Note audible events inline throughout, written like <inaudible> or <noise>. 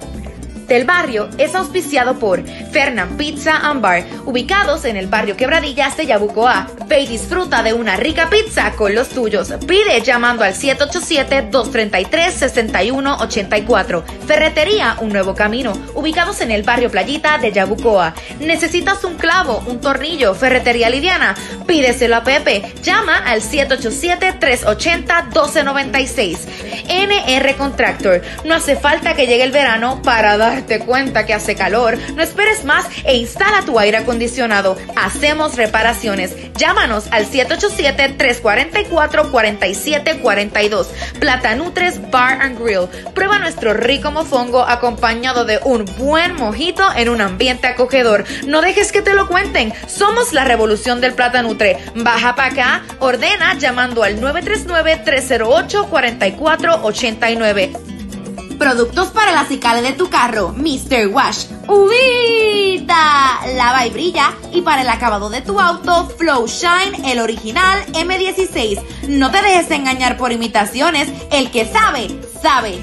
Thank you. Del barrio es auspiciado por Fernand Pizza and Bar, ubicados en el barrio Quebradillas de Yabucoa. Ve y disfruta de una rica pizza con los tuyos. Pide llamando al 787-233-6184. Ferretería Un Nuevo Camino, ubicados en el barrio Playita de Yabucoa. ¿Necesitas un clavo, un tornillo, ferretería liviana? Pídeselo a Pepe. Llama al 787-380-1296. NR Contractor. No hace falta que llegue el verano para dar te cuenta que hace calor, no esperes más e instala tu aire acondicionado. Hacemos reparaciones. Llámanos al 787-344-4742. Plata Nutres Bar and Grill. Prueba nuestro rico mofongo acompañado de un buen mojito en un ambiente acogedor. No dejes que te lo cuenten. Somos la revolución del Plata Nutre. Baja para acá, ordena llamando al 939-308-4489. Productos para la cicale de tu carro, Mr. Wash. ¡Ubita! Lava y brilla. Y para el acabado de tu auto, Flow Shine, el original M16. No te dejes engañar por imitaciones. El que sabe, sabe.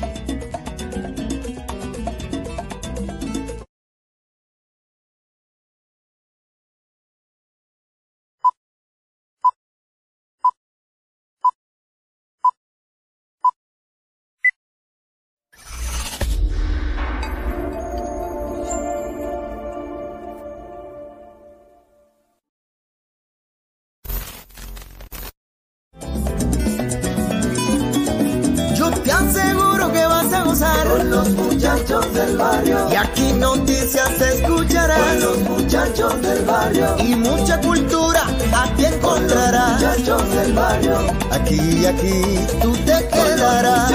Tú te quedarás.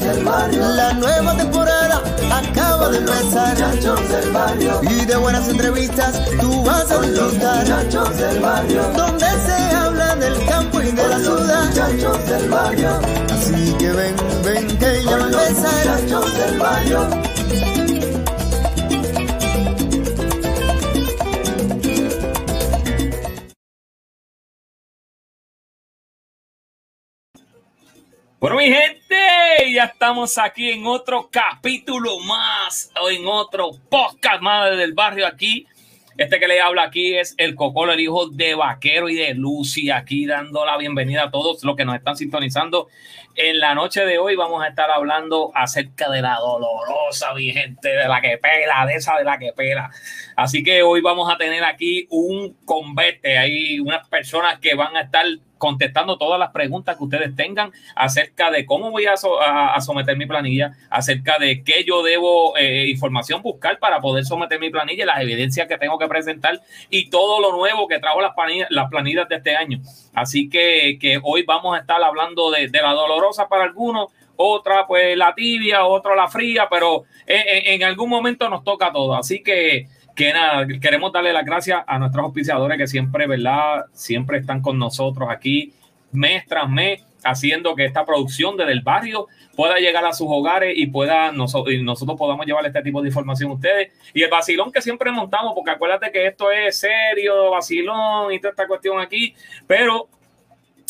del barrio. La nueva temporada acaba de empezar. del barrio. Y de buenas entrevistas tú vas a disfrutar. del barrio. Donde se habla del campo y de la ciudad. del barrio. Así que ven, ven que ya va a empezar. Bueno, mi gente, ya estamos aquí en otro capítulo más, o en otro podcast más del barrio aquí. Este que le habla aquí es el Cocolo, el hijo de Vaquero y de Lucy, aquí dando la bienvenida a todos los que nos están sintonizando. En la noche de hoy vamos a estar hablando acerca de la dolorosa, mi gente, de la que pela, de esa de la que pela. Así que hoy vamos a tener aquí un convete, hay unas personas que van a estar contestando todas las preguntas que ustedes tengan acerca de cómo voy a, someter mi planilla, acerca de qué yo debo eh, información buscar para poder someter mi planilla, las evidencias que tengo que presentar y todo lo nuevo que trajo las planillas, las planillas de este año. Así que, que hoy vamos a estar hablando de, la dolorosa para algunos, otra pues la tibia, otra la fría, pero en, en algún momento nos toca todo. Así que que nada, queremos darle las gracias a nuestros auspiciadores que siempre, ¿verdad? Siempre están con nosotros aquí mes tras mes haciendo que esta producción desde el barrio pueda llegar a sus hogares y pueda nosotros, y nosotros podamos llevar este tipo de información a ustedes. Y el vacilón que siempre montamos, porque acuérdate que esto es serio, vacilón y toda esta cuestión aquí, pero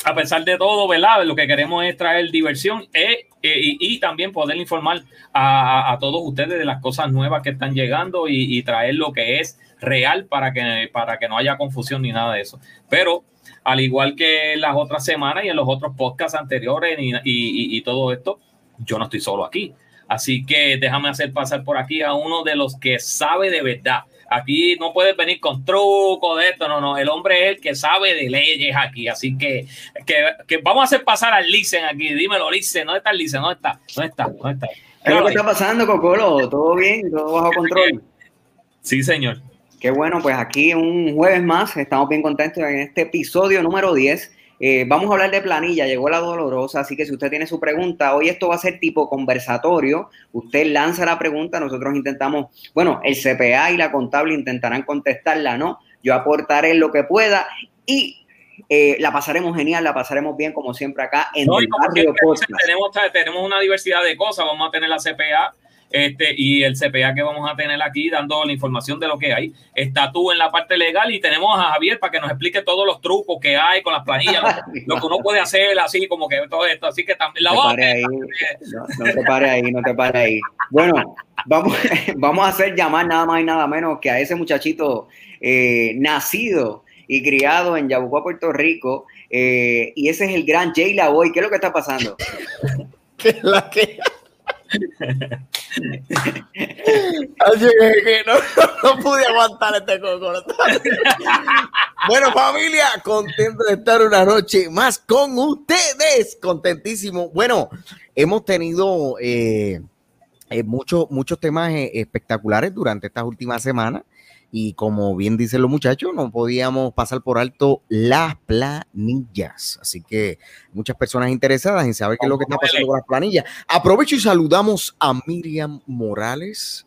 a pesar de todo, ¿verdad? Lo que queremos es traer diversión eh, eh, y, también poder informar a, todos ustedes de las cosas nuevas que están llegando y, traer lo que es real para que, para que no haya confusión ni nada de eso. Pero al igual que las otras semanas y en los otros podcasts anteriores y todo esto, yo no estoy solo aquí. Así que déjame hacer pasar por aquí a uno de los que sabe de verdad Aquí no puedes venir con truco de esto, no, no. El hombre es el que sabe de leyes aquí. Así que, que, vamos a hacer pasar al Licen aquí. Dímelo, Licen. ¿Dónde está el Licen? ¿Dónde está? ¿Dónde está? ¿Dónde está? ¿Qué es lo que está pasando, Cocolo? ¿Todo bien? ¿Todo bajo control? Sí, señor. Qué bueno, pues aquí un jueves más. Estamos bien contentos en este episodio número 10 eh, vamos a hablar de planilla, llegó la dolorosa, así que si usted tiene su pregunta, hoy esto va a ser tipo conversatorio, usted lanza la pregunta, nosotros intentamos, bueno, el CPA y la contable intentarán contestarla, ¿no? Yo aportaré lo que pueda y eh, la pasaremos genial, la pasaremos bien como siempre acá en el barrio tenemos, tenemos una diversidad de cosas, vamos a tener la CPA este, y el CPA que vamos a tener aquí dando la información de lo que hay. Está tú en la parte legal y tenemos a Javier para que nos explique todos los trucos que hay con las planillas, lo, <laughs> que uno puede hacer así como que todo esto. Así que también la no, ahí, no, no, te pares ahí, no te pares ahí. Bueno, vamos, <laughs> vamos a hacer llamar nada más y nada menos que a ese muchachito eh, nacido y criado en Yabucoa, Puerto Rico. Eh, y ese es el gran Jay Lavoy. ¿Qué es lo que está pasando? <laughs> ¿Qué la que? Así que no, <laughs> no, pude aguantar este coco. <laughs> bueno, familia, contento de estar una noche más con ustedes. Contentísimo. Bueno, hemos tenido eh, eh, muchos, muchos temas eh, espectaculares durante estas últimas semanas. Y como bien dicen los muchachos, no podíamos pasar por alto las planillas. Así que muchas personas interesadas en saber qué es lo que está pasando con las planillas. Aprovecho y saludamos a Miriam Morales,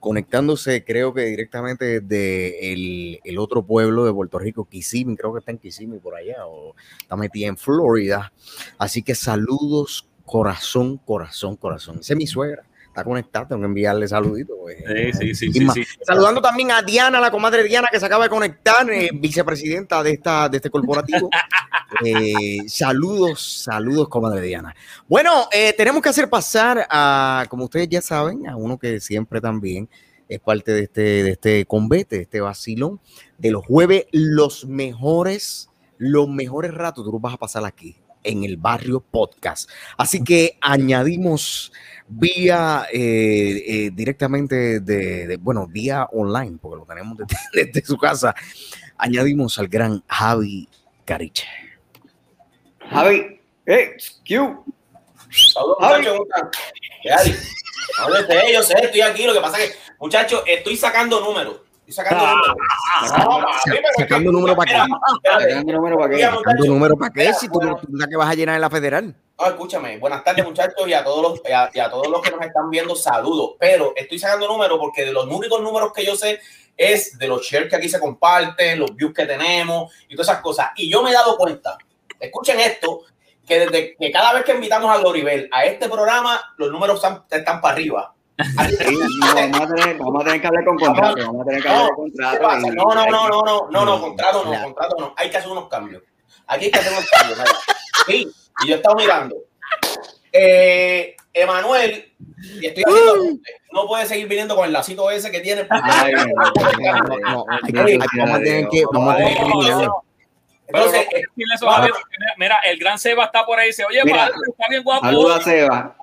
conectándose creo que directamente desde el, otro pueblo de Puerto Rico, Kissimmee, creo que está en Kissimmee por allá, o está metida en Florida. Así que saludos, corazón, corazón, corazón. Esa es mi suegra está conectada, tengo que enviarle saluditos. Sí, sí, sí, sí, sí, Saludando también a Diana, la comadre Diana, que se acaba de conectar, eh, vicepresidenta de, esta, de este corporativo. <laughs> eh, saludos, saludos, comadre Diana. Bueno, eh, tenemos que hacer pasar a, como ustedes ya saben, a uno que siempre también es parte de este, de este convete, de este vacilón, de los jueves, los mejores, los mejores ratos tú los vas a pasar aquí en el barrio podcast. Así que añadimos vía eh, eh, directamente de, de, bueno, vía online, porque lo tenemos desde, <laughs> desde, su casa, añadimos al gran Javi Cariche. Javi, hey, Q. Saludos, muchachos. ¿Qué hay? Háblate, yo sé, estoy aquí. Lo que pasa es que, muchachos, estoy sacando números. Estoy sacando Ah, papi, pero Sacando número para qué. Sacando número para qué. Sacando número para qué si tú, la que vas a llenar en la federal. No, escúchame, buenas tardes muchachos y a todos los y a, y a todos los que nos están viendo, saludos. Pero estoy sacando números porque de los únicos números que yo sé es de los shares que aquí se comparten, los views que tenemos y todas esas cosas. Y yo me he dado cuenta, escuchen esto, que desde que cada vez que invitamos a Gloribel a este programa, los números están, están para arriba. Sí, no, vamos, a tener, vamos a tener que hablar con contrato. Vamos a tener que hablar No, con ¿qué contrato. No, no, no, no, no, no, no, contrato no, contrato no. Hay que hacer unos cambios. Aquí hay que hacer unos cambios. mira. Sí, y yo he estado mirando. Eh, Emanuel, y estoy haciendo no puede seguir viniendo con el lacito ese que tiene. Ay, No, no, que- hay- vamos a tener que, vamos a tener que. Entonces, Pero, mira, el gran Seba está por ahí. Dice, oye, Mira, padre, está bien guapo. Saluda a Seba.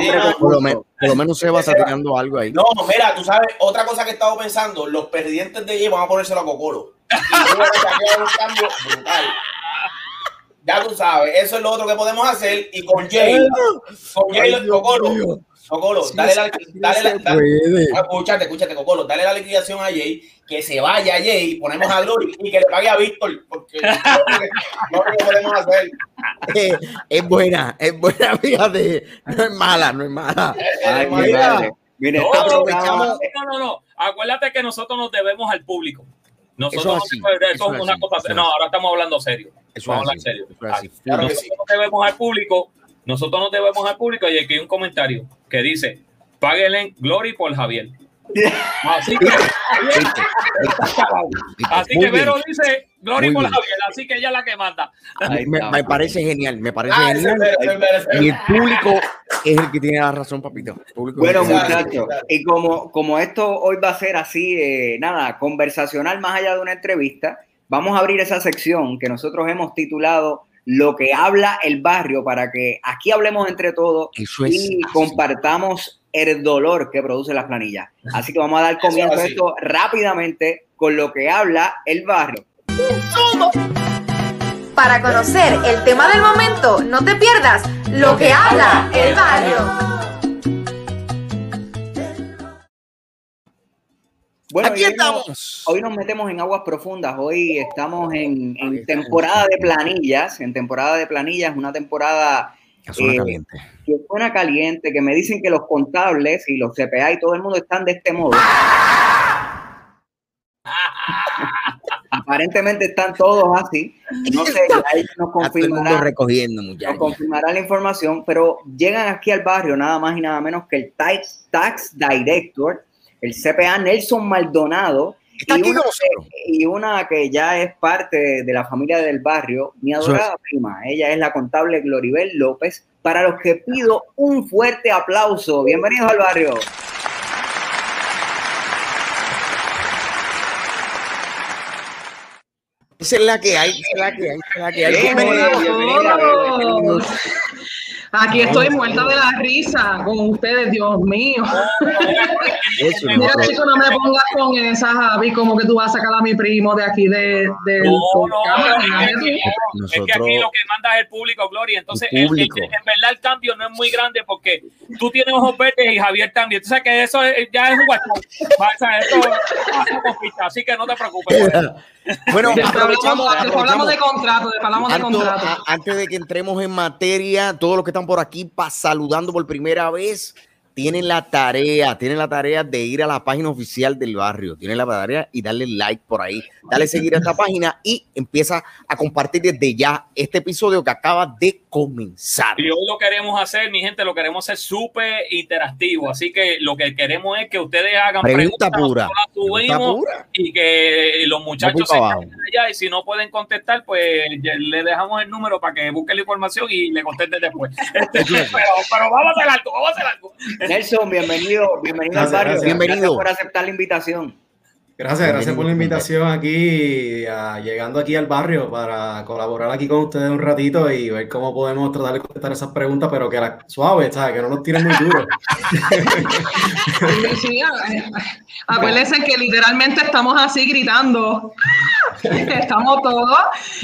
Seba, Por lo, menos, por lo menos se va a estar tirando algo ahí. no, mira, tú sabes, otra cosa que he estado pensando, los presidentes de Jay van a ponérselo a. Y un cambio brutal. Ya tú sabes, eso es lo otro que podemos hacer. Y con Jay, con Jay, Ay, Dios Sí, dale la, dale dale- Escúchate, escúchate, Cocolo, dale la liquidación a Jay, que se vaya Jay, ponemos a Glory y que le pague a Víctor, porque no <laughs> no lo podemos hacer. Eh, es buena, es buena, fíjate. No es mala, no es mala. Ay, mi Mira. Mire, No, aprovechamos- No, no, no. Acuérdate que nosotros nos debemos al público. Nosotros Eso no eso es eso es una así, cosa. eso es No, así. ahora estamos hablando serio. Eso Vamos a hablar serio. así. Claro nosotros sí. nos debemos al público. Nosotros nos debemos al público. Y aquí hay un comentario que dice: páguenle Glory por Javier. Así que, así que bien. Vero dice bien. Javier. Así que ella es la que manda. Ahí Me, parece genial, me parece Ah, genial. Y el público es el que tiene la razón, papito. Bueno, muchachos. y como, como esto hoy va a ser así, eh, nada, conversacional más allá de una entrevista, vamos a abrir esa sección que nosotros hemos titulado Lo que habla el barrio para que aquí hablemos entre todos Eso y así. compartamos el dolor que produce las planillas. Así que vamos a dar comienzo a esto rápidamente con lo que habla el barrio. Para conocer el tema del momento, no te pierdas lo que habla el barrio. Bueno, Aquí hoy estamos. Hoy nos metemos en aguas profundas. Hoy estamos en, en temporada de planillas. En temporada de planillas, una temporada Que suena eh, caliente. que suena caliente, que me dicen que los contables y los CPA y todo el mundo están de este modo. <laughs> aparentemente están todos así. No sé, ahí nos confirmará, recogiendo, nos confirmará la información, pero llegan aquí al barrio nada más y nada menos que el Tax, Tax Director, el CPA Nelson Maldonado, y una, y una, que ya es parte de la familia del barrio, mi adorada prima. Ella es la contable Gloribel López, para los que pido un fuerte aplauso. Bienvenidos al barrio. Esa es la que hay, esa es la que hay, esa es la que hay. Aquí estoy muerta de la risa con ustedes, Dios mío. <laughs> Mira, chico, no me pongas con esa, Javi, como que tú vas a sacar a mi primo de aquí de, de no, no, es, que aquí lo que manda es el público, Gloria. Entonces, en verdad el cambio no es muy grande porque tú tienes ojos verdes y Javier también. Tú sabes que eso ya es un guachón. así que no te preocupes. <laughs> Bueno, aprovechamos, hablamos, de contrato, hablamos de contrato. Antes de que entremos en materia, todos los que están por aquí saludando por primera vez, tienen la tarea, tienen la tarea de ir a la página oficial del barrio, tienen la tarea y darle like por ahí, dale seguir a esta <laughs> página y empieza a compartir desde ya este episodio que acaba de comenzar. Y hoy lo queremos hacer, mi gente, lo queremos hacer súper interactivo, así que lo que queremos es que ustedes hagan pregunta pura, y que los muchachos se allá y si no pueden contestar, pues le dejamos el número para que busquen la información y le contesten después. <laughs> Este, pero, vamos a hacer algo, vamos a hacer algo. Nelson, bienvenido, bienvenido al barrio. Bienvenido. por aceptar la invitación. Gracias, gracias por la invitación aquí, llegando aquí al barrio para colaborar aquí con ustedes un ratito y ver cómo podemos tratar de contestar esas preguntas, pero que la suave, ¿sabes? Que no nos tiren muy duro. <laughs> Sí, acuérdense que literalmente estamos así gritando. <laughs> Estamos todos,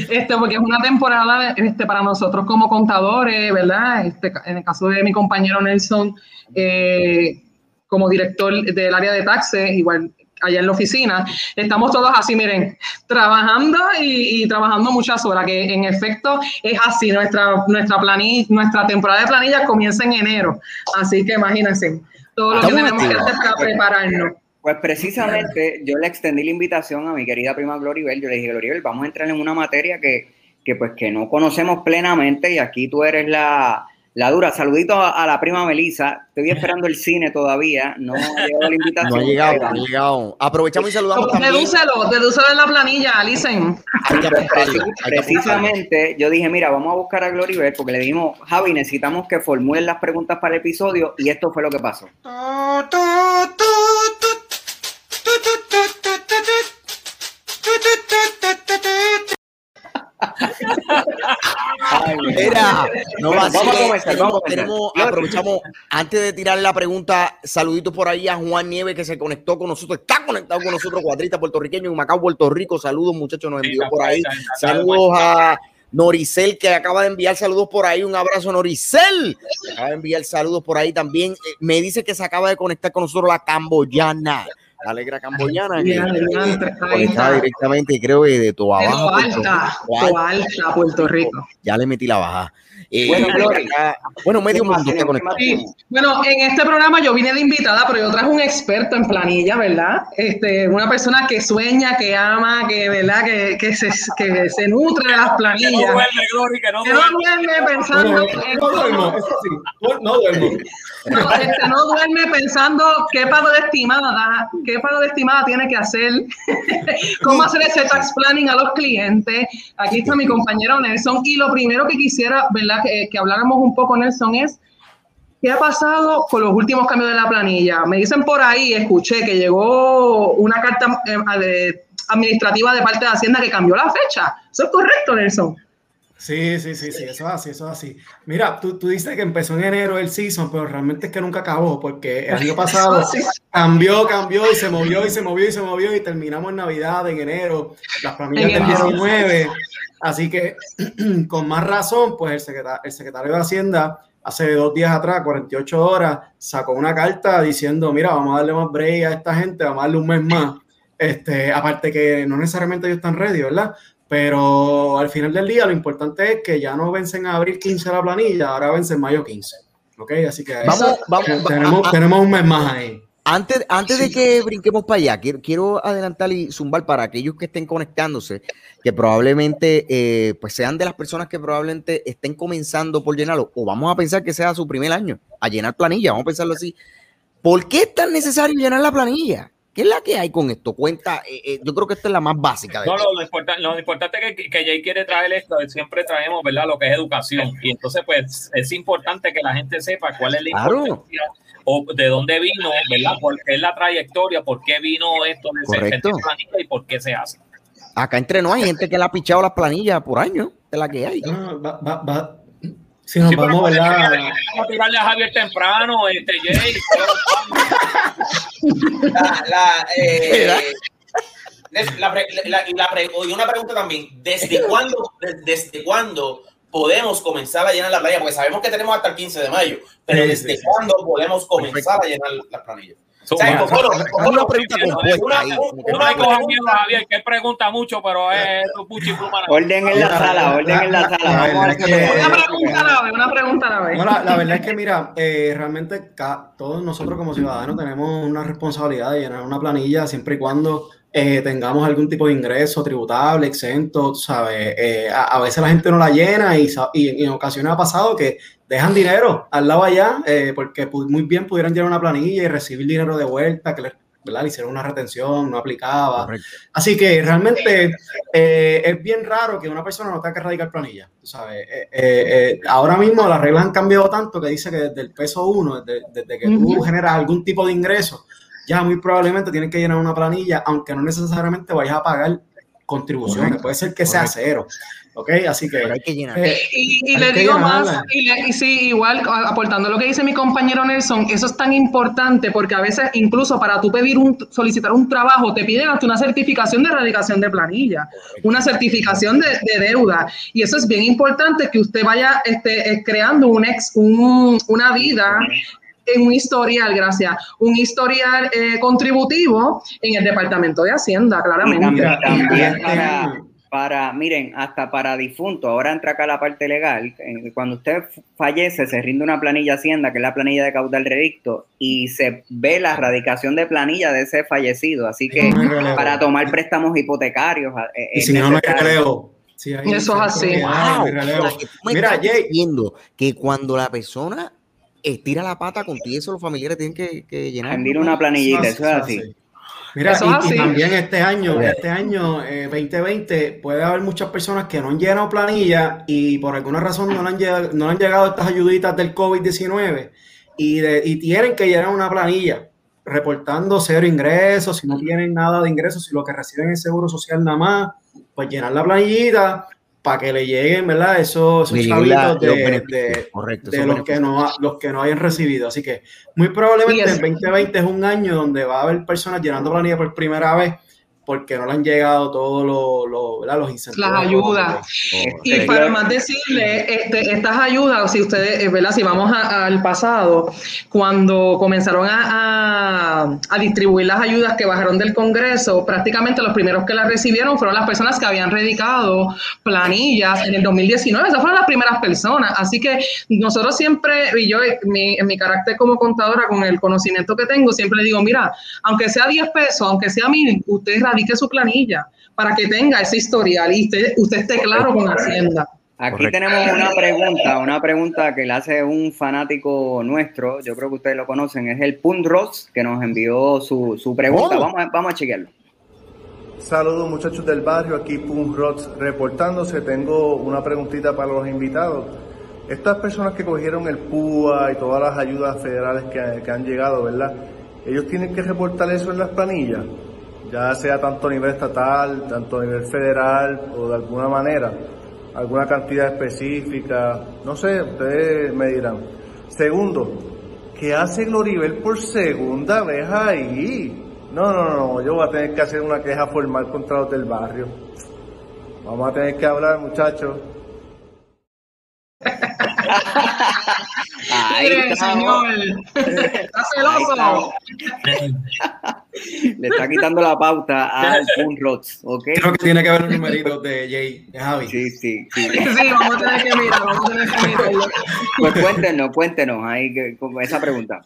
este, porque es una temporada este, para nosotros como contadores, ¿verdad? Este, en el caso de mi compañero Nelson, eh, como director del área de taxes, igual allá en la oficina, estamos todos así, miren, trabajando y, trabajando muchas horas, que en efecto es así, nuestra, nuestra, planilla, nuestra temporada de planillas comienza en enero, así que imagínense todo lo que tenemos que hacer para prepararnos. Pues precisamente yo le extendí la invitación a mi querida prima Gloribel, yo le dije, Gloribel, vamos a entrar en una materia que, que pues que no conocemos plenamente y aquí tú eres la, la dura, saludito a, la prima Melisa. Estoy esperando el cine todavía. No ha llegado la invitación. No ha llegado, no ha llegado. Aprovechamos y saludamos también. Dedúcelo, dedúcelo en la planilla, Alison. <laughs> Precisamente, yo dije, mira, vamos a buscar a Gloriver porque le dijimos, Javi, necesitamos que formulen las preguntas para el episodio y esto fue lo que pasó. Mira, no vamos a comenzar, vamos tenemos, aprovechamos antes de tirar la pregunta, saluditos por ahí a Juan Nieves que se conectó con nosotros, está conectado con nosotros, cuadrita puertorriqueño en Macao, Puerto Rico. Saludos, muchachos, nos envió por ahí. Saludos a Noricel que acaba de enviar saludos por ahí. Un abrazo, Noricel. Acaba de enviar saludos por ahí también. Eh, me dice que se acaba de conectar con nosotros la camboyana. Alegra camboyana que está directamente creo que de tu abajo Alta, Alta, Puerto Rico. Ya le metí la baja. Eh, bueno, medio mundo está conectado. Bueno, en este programa yo vine de invitada, pero yo traje un experto en planilla, ¿verdad? Este, una persona que sueña, que ama, que, ¿verdad? Que, que, se, que se nutre de las planillas. Que no duerme, Glory, que no duerme. pensando. no duermo, eso sí, no duermo. No, este, no duerme pensando qué pago de estimada, qué pago de estimada tiene que hacer, <laughs> cómo hacer ese tax planning a los clientes. Aquí está mi compañero Nelson. Y lo primero que quisiera, ¿verdad? Que, habláramos un poco, Nelson, es ¿Qué ha pasado con los últimos cambios de la planilla? Me dicen por ahí, escuché que llegó una carta eh, administrativa de parte de Hacienda que cambió la fecha. ¿Eso es correcto, Nelson? Sí, sí, sí, sí, eso es así, eso es así. Mira, tú, tú dices que empezó en enero el season, pero realmente es que nunca acabó, porque el año <laughs> pasado cambió, cambió y se movió y se movió y se movió y terminamos en Navidad, en enero, las planillas del 19. Así que, <clears throat> con más razón, pues el secretario, el secretario de Hacienda hace dos días atrás, 48 horas, sacó una carta diciendo, mira, vamos a darle más break a esta gente, vamos a darle un mes más. Este, aparte que no necesariamente ellos están ready, ¿verdad? Pero al final del día lo importante es que ya no vencen a abril 15 la planilla, ahora vencen mayo 15. ¿Ok? Así que vamos, vamos, tenemos, tenemos un mes más ahí. Antes, antes de que brinquemos para allá, quiero, quiero adelantar y zumbar para aquellos que estén conectándose, que probablemente eh, pues sean de las personas que probablemente estén comenzando por llenarlo, o vamos a pensar que sea su primer año a llenar planilla, vamos a pensarlo así. ¿Por qué es tan necesario llenar la planilla? ¿Qué es la que hay con esto? Cuenta, eh, eh, yo creo que esta es la más básica. De no, lo, importante, lo importante que, que Jay quiere traer esto, siempre traemos, ¿verdad? Lo que es educación. Y entonces, pues, es importante que la gente sepa cuál es la importancia o de dónde vino, ¿verdad? ¿Por qué es la trayectoria? ¿Por qué vino esto de Correcto. planilla y por qué se hace? Acá entre no hay gente que le ha pichado las planillas por año, de la que hay. No, va, va, va. Si nos vamos, ¿verdad? Vamos a tirarle a Javier temprano, este Jay. la, la, eh, la, la, la, y una pregunta también, ¿desde <laughs> cuándo, desde cuándo podemos comenzar a llenar la playa? Porque sabemos que tenemos hasta el 15 de mayo, pero ¿desde cuándo podemos comenzar a llenar las planillas? O sea, una pregunta Javier, que él pregunta mucho, pero es puchi Orden en la sala, orden en la sala. Una pregunta a la vez, una pregunta a la vez. la, verdad es que, mira, eh, realmente todos nosotros como ciudadanos tenemos una responsabilidad de llenar una planilla siempre y cuando eh, tengamos algún tipo de ingreso tributable, exento, ¿sabes? Eh, a, veces la gente no la llena y, y, en ocasiones ha pasado que dejan dinero al lado allá eh, porque muy bien pudieran llenar una planilla y recibir dinero de vuelta, que le, ¿verdad? hicieron una retención, no aplicaba. Así que realmente es bien raro que una persona no tenga que radicar planilla, ¿sabes? ahora mismo las reglas han cambiado tanto que dice que desde el peso uno, desde, desde que tú generas algún tipo de ingreso, ya muy probablemente tienes que llenar una planilla, aunque no necesariamente vayas a pagar contribuciones, puede ser que sea cero. ¿Ok? Así que. hay que llenar. Eh, y, le digo más, y, sí, igual aportando lo que dice mi compañero Nelson, eso es tan importante porque a veces, incluso para tú pedir un, solicitar un trabajo, te piden hasta una certificación de erradicación de planilla, una certificación de, deuda. Y eso es bien importante que usted vaya este, eh, creando un ex, un, una vida en un historial, gracias, un historial eh, contributivo en el Departamento de Hacienda, claramente. también, para, miren, hasta para difunto, ahora entra acá la parte legal, eh, cuando usted fallece se rinde una planilla Hacienda, que es la planilla de caudal relicto, y se ve la erradicación de planilla de ese fallecido, así que para tomar préstamos hipotecarios. Eh, y si no me creo. eso es así. Mira, Jay, viendo que cuando la persona estira la pata con ti, eso los familiares tienen que, que llenar. Mira una planillita, eso es así. Mira, y, también este año, este año 2020, eh, puede haber muchas personas que no han llenado planilla y por alguna razón no han llegado, no han llegado estas ayuditas del COVID-19 y, y tienen que llenar una planilla reportando cero ingresos, si no tienen nada de ingresos, si lo que reciben es seguro social nada más, pues llenar la planillita, para que le lleguen, ¿verdad? Esos, esos chavitos de, los, que no, los que no hayan recibido. Así que muy probablemente el 2020 es un año donde va a haber personas llenando planilla por primera vez porque no le han llegado todos los incentivos. Las ayudas. y para más decirle, este, estas ayudas, si ustedes, eh, ¿verdad? Si vamos al pasado, cuando comenzaron a, a, distribuir las ayudas que bajaron del Congreso, prácticamente los primeros que las recibieron fueron las personas que habían redicado planillas en el 2019. Esas fueron las primeras personas. Así que nosotros siempre, y yo mi, en mi carácter como contadora, con el conocimiento que tengo, siempre le digo, mira, aunque sea 10 pesos, aunque sea mil, ustedes radique su planilla para que tenga ese historial y usted, esté claro con Hacienda. Aquí tenemos una pregunta, una pregunta que le hace un fanático nuestro, yo creo que ustedes lo conocen, es el Ross que nos envió su, su pregunta. Vamos, a, vamos a chequearlo. Saludos muchachos del barrio, aquí Ross reportándose. Tengo una preguntita para los invitados. Estas personas que cogieron el PUA y todas las ayudas federales que, que han llegado, ¿verdad? Ellos tienen que reportar eso en las planillas ya sea tanto a nivel estatal, tanto a nivel federal o de alguna manera, alguna cantidad específica, no sé, ustedes me dirán. Segundo, ¿qué hace Gloribel por segunda vez ahí? No, no, no, yo voy a tener que hacer una queja formal contra los del barrio. Vamos a tener que hablar, muchachos. Ay, señor. Está celoso. Le está quitando la pauta a <laughs> Pun ¿ok? Creo que tiene que ver los numeritos de Jay, de Javi. Sí, sí, sí. Sí, vamos a tener que mirar, vamos a tener que mirarlo. Pues cuéntenos, cuéntenos ahí con esa pregunta.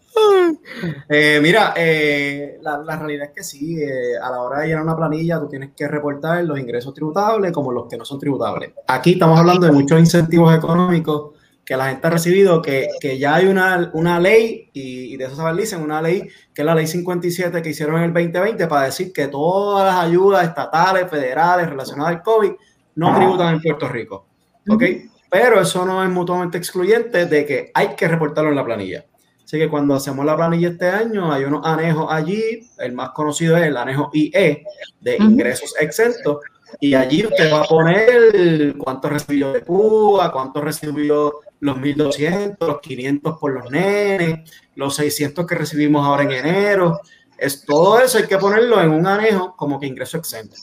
Eh, mira, eh, la, la, realidad es que sí, eh, a la hora de llenar una planilla tú tienes que reportar los ingresos tributables como los que no son tributables. Aquí estamos hablando de muchos incentivos económicos que la gente ha recibido, que, que ya hay una, una ley, y, y, de eso se dicen, una ley que es la ley 57 que hicieron en el 2020 para decir que todas las ayudas estatales, federales relacionadas al COVID no tributan en Puerto Rico. ¿Ok? Pero eso no es mutuamente excluyente de que hay que reportarlo en la planilla. Así que cuando hacemos la planilla este año, hay unos anejos allí, el más conocido es el anejo IE de ingresos exentos, y allí usted va a poner cuánto recibió de Cuba, cuánto recibió los 1.200, los 500 por los nenes, los 600 que recibimos ahora en enero. Es, todo eso hay que ponerlo en un anejo como que ingreso exento.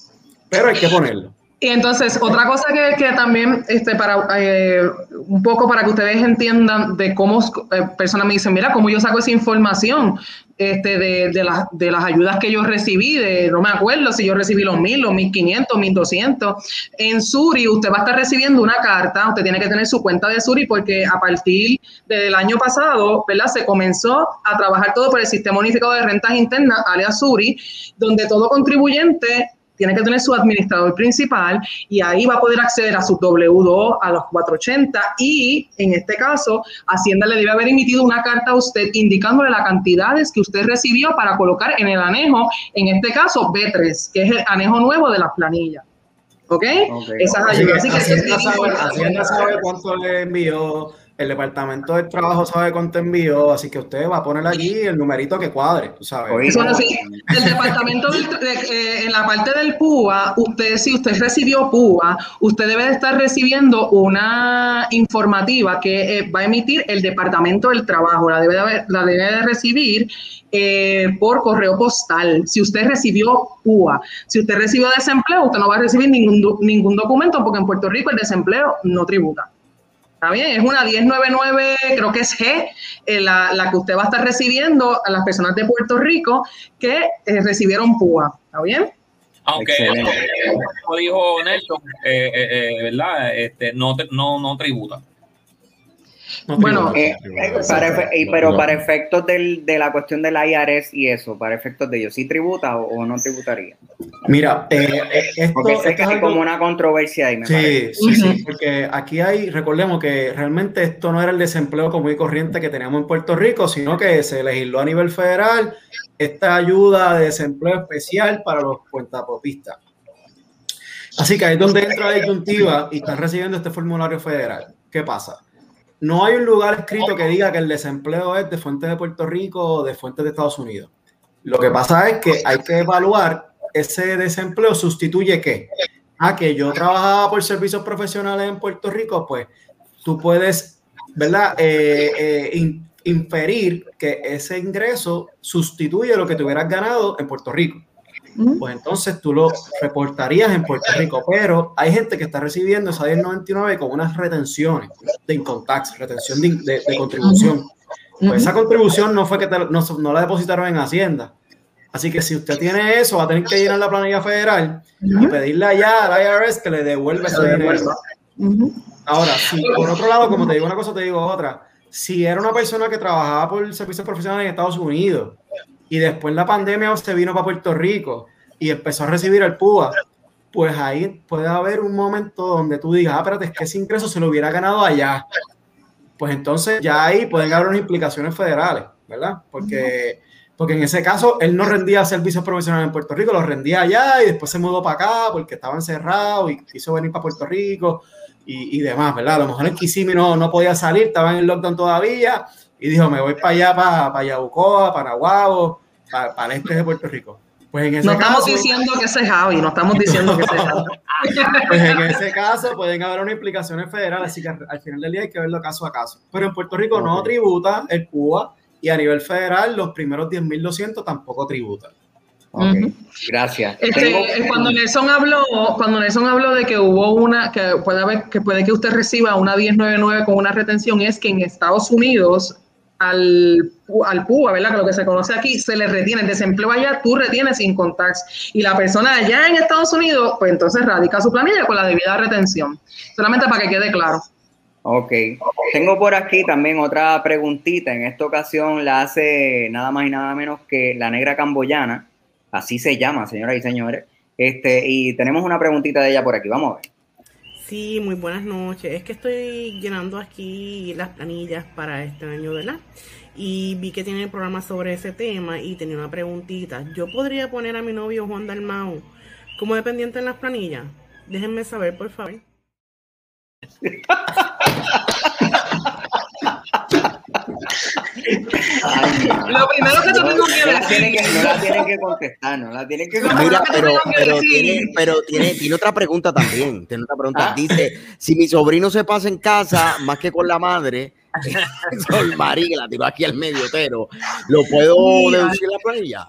Pero hay que ponerlo. Y entonces, otra cosa que, que también, este, para eh, un poco para que ustedes entiendan de cómo eh, personas me dicen, mira, cómo yo saco esa información este, de, de, de, las ayudas que yo recibí, de, no me acuerdo si yo recibí los mil, los mil quinientos, mil doscientos. En Suri, usted va a estar recibiendo una carta, usted tiene que tener su cuenta de Suri porque a partir del año pasado, ¿verdad? Se comenzó a trabajar todo por el Sistema Unificado de Rentas Internas, alias Suri, donde todo contribuyente tiene que tener su administrador principal y ahí va a poder acceder a su W2, a los 480 y en este caso Hacienda le debe haber emitido una carta a usted indicándole las cantidades que usted recibió para colocar en el anejo, en este caso B3, que es el anejo nuevo de las planillas. ¿Ok? okay. Esas ayudas. Así que Hacienda, sabe, Hacienda sabe cuánto le envió el departamento del trabajo sabe cuánto envió, así que usted va a poner allí el numerito que cuadre, tú sabes. Eso. El departamento del, de, eh, en la parte del PUA, usted si usted recibió PUA, usted debe de estar recibiendo una informativa que eh, va a emitir el departamento del trabajo, la debe de, la debe de recibir eh, por correo postal. Si usted recibió PUA, si usted recibió desempleo, usted no va a recibir ningún, ningún documento porque en Puerto Rico el desempleo no tributa. Está bien, es una 1099, creo que es G, eh, la, la, que usted va a estar recibiendo a las personas de Puerto Rico que eh, recibieron PUA. ¿Está bien? Aunque, como dijo Nelson, eh, eh, ¿verdad? Este, no, no, no tributa. No bueno, eh, para, pero para efectos del, de la cuestión del IRS y eso, para efectos de ellos, ¿sí tributa o, o no tributaría? Mira, eh, esto, porque sé que hay como una controversia ahí. Me sí, sí, sí, porque aquí hay, recordemos que realmente esto no era el desempleo común y corriente que teníamos en Puerto Rico, sino que se legisló a nivel federal esta ayuda de desempleo especial para los cuentapropistas. Así que ahí es donde entra la disyuntiva y están recibiendo este formulario federal. ¿Qué pasa? No hay un lugar escrito que diga que el desempleo es de fuentes de Puerto Rico o de fuentes de Estados Unidos. Lo que pasa es que hay que evaluar ese desempleo sustituye qué. A ah, que yo trabajaba por servicios profesionales en Puerto Rico, pues tú puedes, ¿verdad? Eh, eh, inferir que ese ingreso sustituye lo que te hubieras ganado en Puerto Rico pues entonces tú lo reportarías en Puerto Rico. Pero hay gente que está recibiendo esa 1099 con unas retenciones de income tax, retención de, de, contribución. Pues esa contribución no fue que te, no, no, la depositaron en Hacienda. Así que si usted tiene eso, va a tener que ir a la planilla federal y pedirle allá al IRS que le devuelva ese dinero. Ahora, si por otro lado, como te digo una cosa, te digo otra. Si era una persona que trabajaba por servicios profesionales en Estados Unidos y después la pandemia se vino para Puerto Rico y empezó a recibir el PUA, pues ahí puede haber un momento donde tú digas, ah, espérate, es que ese ingreso se lo hubiera ganado allá. Pues entonces ya ahí pueden haber unas implicaciones federales, ¿verdad? Porque, porque en ese caso él no rendía servicios profesionales en Puerto Rico, los rendía allá y después se mudó para acá porque estaba encerrado y quiso venir para Puerto Rico y, y demás, ¿verdad? A lo mejor el Kissimmee no, no podía salir, estaba en el lockdown todavía y dijo, me voy para allá, para, para Yabucoa, para Nahuabo, para, para el este de Puerto Rico. Pues en ese no estamos caso, diciendo que ese es Javi, no estamos diciendo que ese es Javi. <laughs> Pues en ese caso pueden haber unas implicaciones federales, así que al final del día hay que verlo caso a caso. Pero en Puerto Rico okay. no tributa el CUA y a nivel federal los primeros 10.200 tampoco tributan. Okay. Uh -huh. Gracias. Este, cuando Nelson habló, cuando Nelson habló de que hubo una, que puede haber, que puede que usted reciba una 1099 con una retención, es que en Estados Unidos al, al PUA, ¿verdad? Que lo que se conoce aquí, se le retiene. El desempleo allá, tú retienes sin tax. Y la persona allá en Estados Unidos, pues entonces radica su planilla con la debida retención. Solamente para que quede claro. Ok. Tengo por aquí también otra preguntita. En esta ocasión la hace nada más y nada menos que la negra camboyana. Así se llama, señoras y señores. Este, y tenemos una preguntita de ella por aquí. Vamos a ver. Sí, muy buenas noches. Es que estoy llenando aquí las planillas para este año, ¿verdad? Y vi que tiene programa sobre ese tema y tenía una preguntita. ¿Yo podría poner a mi novio Juan Dalmau como dependiente en las planillas? Déjenme saber, por favor. <laughs> Lo primero que tú tengo que decir. No la tienen que contestar, no la tienen que contestar. Mira, pero, pero, tiene, pero tiene, tiene otra pregunta también. Tiene otra pregunta. Ah. Dice: si mi sobrino se pasa en casa más que con la madre, <laughs> Sol María, que la tiró aquí al medio, pero ¿lo puedo Mira. deducir la planilla?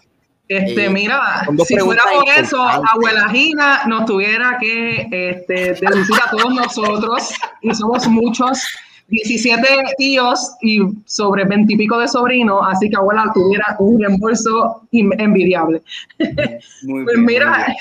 Este, Eh, mira, si fuera por eso, abuela Gina nos tuviera que este, deducir a todos nosotros, y somos muchos, 17 tíos y sobre 20 y pico de sobrinos, así que abuela tuviera un reembolso envidiable. Muy <laughs> Pues bien, muy mira, bien.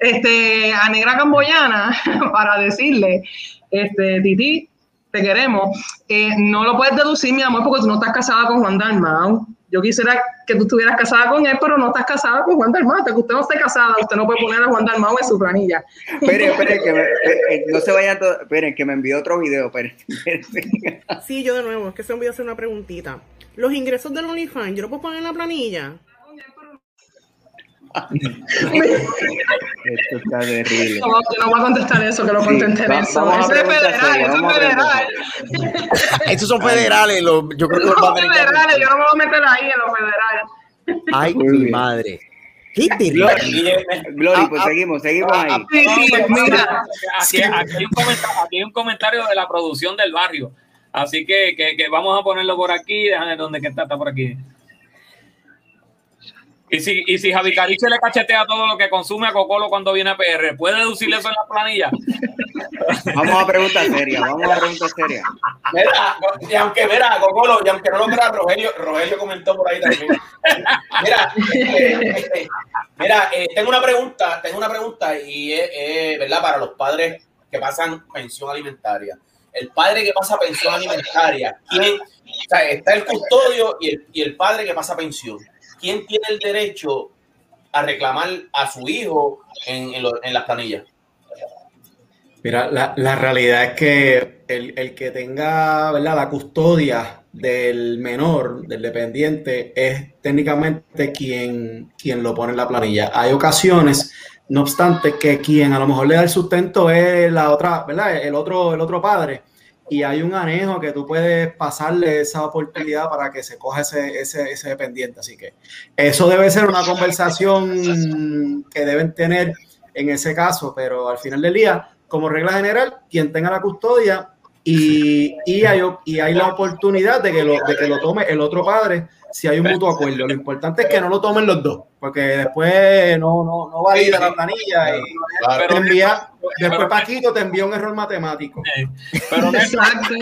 <laughs> este, a Negra Camboyana, <laughs> para decirle, este, Titi, te queremos, eh, no lo puedes deducir, mi amor, porque tú no estás casada con Juan Dalmau. Yo quisiera que tú estuvieras casada con él, pero no estás casada con Juan Dalmau. Hasta que usted no esté casada, usted no puede poner a Juan Dalmau en su planilla. Esperen, <laughs> esperen, que me, eh, eh, no se vayan todos. Esperen, que me envió otro video. Esperen, esperen. Sí, yo de nuevo, es que se me olvidó hacer una preguntita. Los ingresos del OnlyFans, ¿yo lo puedo poner en la planilla? Esto está terrible. No, yo no voy a contestar eso, que lo conteste va- Nelson. Eso es federal, eso es federal. Esos son federales. los- yo creo que los federales, yo no me voy a meter ahí en los federales. Ay, mi madre. Qué terrible. Glory, Glory, Ah, pues ah, seguimos, seguimos ahí. Sí, sí, mira. Aquí, aquí hay un comentario, aquí hay un comentario de la producción del barrio. Así que, que, que vamos a ponerlo por aquí. Déjame ver dónde que está, está por aquí. Y si, y si Javi Cariche le cachetea todo lo que consume a Cocolo cuando viene a PR, ¿puede deducirle eso en la planilla? <laughs> Vamos a preguntas serias, vamos a preguntas serias. Mira, y aunque mira, Cocolo, y aunque no lo crea, Rogelio, Rogelio comentó por ahí también. <laughs> Mira, este, este, mira, eh, tengo una pregunta, tengo una pregunta y es, es, verdad para los padres que pasan pensión alimentaria. El padre que pasa pensión alimentaria, ¿quién? O sea, está el custodio y el, y el padre que pasa pensión. ¿Quién tiene el derecho a reclamar a su hijo en, las planillas? Mira, la, la realidad es que el, el que tenga ¿verdad? la custodia del menor, del dependiente, es técnicamente quien, quien lo pone en la planilla. Hay ocasiones, no obstante, que quien a lo mejor le da el sustento es la otra, ¿verdad? El otro, el otro padre. Y hay un anejo que tú puedes pasarle esa oportunidad para que se coja ese, ese, ese dependiente. Así que eso debe ser una conversación que deben tener en ese caso, pero al final del día, como regla general, quien tenga la custodia y, y, hay, y hay la oportunidad de que, lo, de que lo tome el otro padre si hay un mutuo acuerdo. Lo importante es que no lo tomen los dos, porque después no, no, no valida la planilla y Claro. te envía, después Paquito te envía un error matemático. Pero Exacto.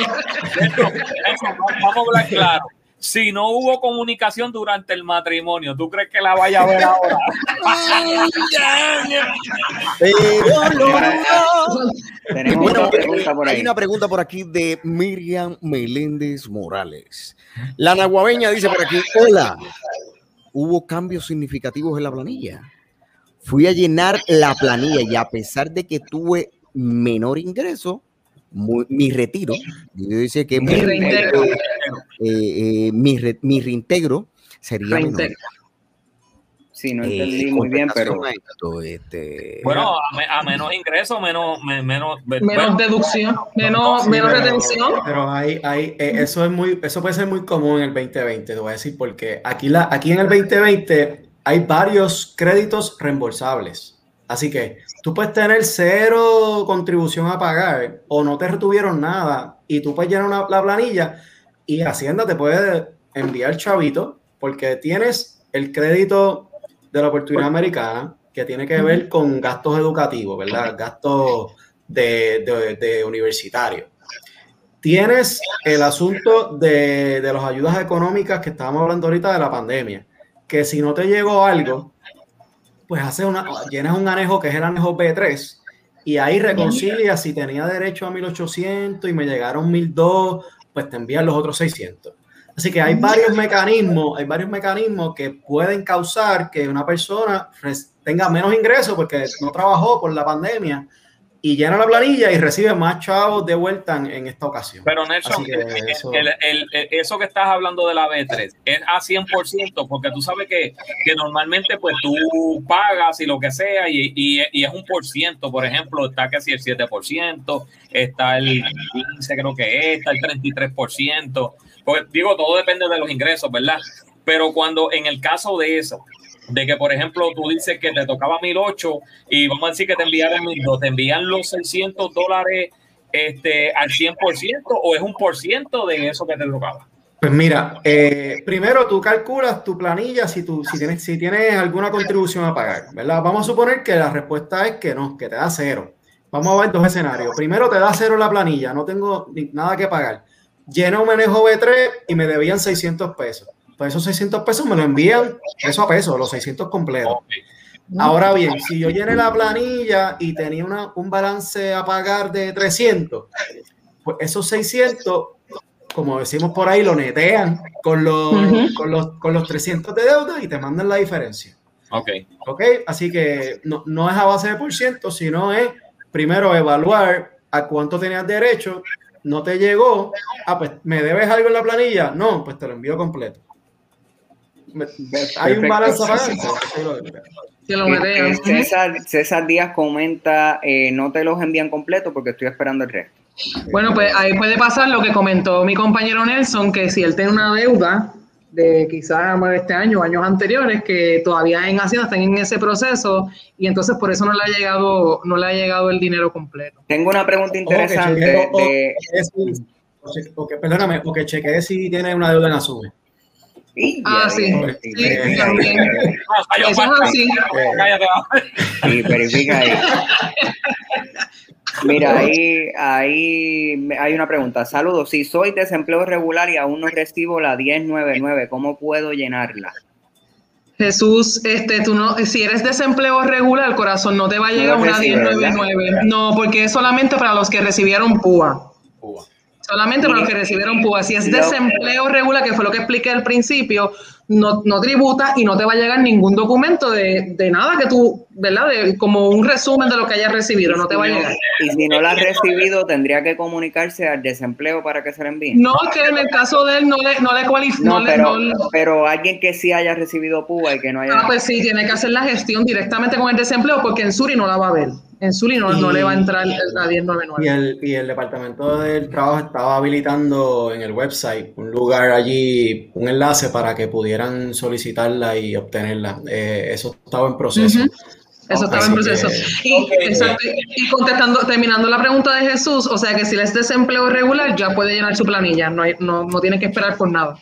Vamos a hablar claro. Si no hubo comunicación durante el matrimonio, ¿tú crees que la vaya a ver ahora? Tenemos Bueno, otra pregunta por hay ahí. una pregunta por aquí de Miriam Meléndez Morales. La nahuabeña dice por aquí, hola, ¿hubo cambios significativos en la planilla? Fui a llenar la planilla y a pesar de que tuve menor ingreso, muy- mi retiro, yo dice que Mi mi, reintegro. eh, eh, mi, re- mi reintegro sería. Reintegro. Sí, no Eh, entendí muy bien, pero esto, este, Bueno, a, me- a menos ingreso, menos, me- menos, Menos bueno, deducción, menos, Sí, menos pero- retención. Pero hay, hay, eh, eso es muy, eso puede ser muy común en el 2020, te voy a decir porque aquí la, aquí en el 2020 hay varios créditos reembolsables. Así que tú puedes tener cero contribución a pagar o no te retuvieron nada y tú puedes llenar una- la planilla y Hacienda te puede enviar chavito porque tienes el crédito de la oportunidad americana que tiene que ver con gastos educativos, ¿verdad? Gastos de, de, de universitario Tienes el asunto de, de las ayudas económicas que estábamos hablando ahorita de la pandemia, que si no te llegó algo, pues hace una, llenas un anejo que es el anejo B3 y ahí reconcilia si tenía derecho a 1800 y me llegaron 1002, pues te envían los otros 600. Así que hay varios mecanismos, hay varios mecanismos que pueden causar que una persona tenga menos ingresos porque no trabajó por la pandemia y llena la planilla y recibe más chavos de vuelta en, esta ocasión. Pero Nelson, eso... que estás hablando de la B3 es a 100% porque tú sabes que, que normalmente pues tú pagas y lo que sea y, y, es un por ciento, por ejemplo, está casi el 7%, está el 15 creo que es, está el 33%, pues digo, todo depende de los ingresos, ¿verdad? Pero cuando en el caso de eso, de que, por ejemplo, tú dices que te tocaba 1008 y vamos a decir que te enviaron 1002, ¿te envían los 600 dólares este, al 100% o es un por ciento de eso que te tocaba? Pues mira, eh, primero tú calculas tu planilla si, tú, si, tienes, si tienes alguna contribución a pagar, ¿verdad? Vamos a suponer que la respuesta es que no, que te da cero. Vamos a ver dos escenarios. Primero te da cero la planilla, no tengo nada que pagar. Lleno un manejo B3 y me debían 600 pesos pues esos 600 pesos me lo envían peso a peso, los 600 completos. Ahora bien, si yo llené la planilla y tenía una, un balance a pagar de 300, pues esos 600, como decimos por ahí, lo netean con los, con los, con los 300 de deuda y te mandan la diferencia. Ok. Ok, así que no, no es a base de por ciento, sino es primero evaluar a cuánto tenías derecho, no te llegó, ah, pues me debes algo en la planilla, no, pues te lo envío completo hay un balance César, César, Díaz comenta, eh, no te los envían completo porque estoy esperando el resto. Bueno, pues ahí puede pasar lo que comentó mi compañero Nelson, que si él tiene una deuda de quizás este año o años anteriores que todavía en Hacienda están en ese proceso y entonces por eso no le ha llegado no le ha llegado el dinero completo. Tengo una pregunta interesante. perdóname, porque chequeé si tiene una deuda en Ah, sí. sí, también. Eso es así. Sí, verifica ahí. Mira, ahí, ahí hay una pregunta. Saludos. Si soy desempleo regular y aún no recibo la 1099, ¿cómo puedo llenarla? Jesús, este, tú no, si eres desempleo regular, corazón, no te va a llegar una 1099. No, porque es solamente para los que recibieron PUA. PUA. Solamente para los que recibieron PUA. Si es desempleo regular, que fue lo que expliqué al principio, no, no tributa y no te va a llegar ningún documento de, de nada que tú, ¿verdad? De, como un resumen de lo que hayas recibido, no te va a llegar. Y si no lo has recibido, tendría que comunicarse al desempleo para que se le envíe. No, que en el caso de él no le, no le cualifica. No, pero, pero alguien que sí haya recibido PUA y que no haya. Ah, pues sí, tiene que hacer la gestión directamente con el desempleo porque en Suri no la va a ver. En Suri no, no le va a entrar la 1099. Y el, y el Departamento del Trabajo estaba habilitando en el website un lugar allí, un enlace para que pudieran solicitarla y obtenerla. Eh, eso estaba en proceso. Eso estaba en proceso. Y, y, contestando, terminando la pregunta de Jesús, o sea que si le es desempleo regular, ya puede llenar su planilla, no, hay, no, no tiene que esperar por nada.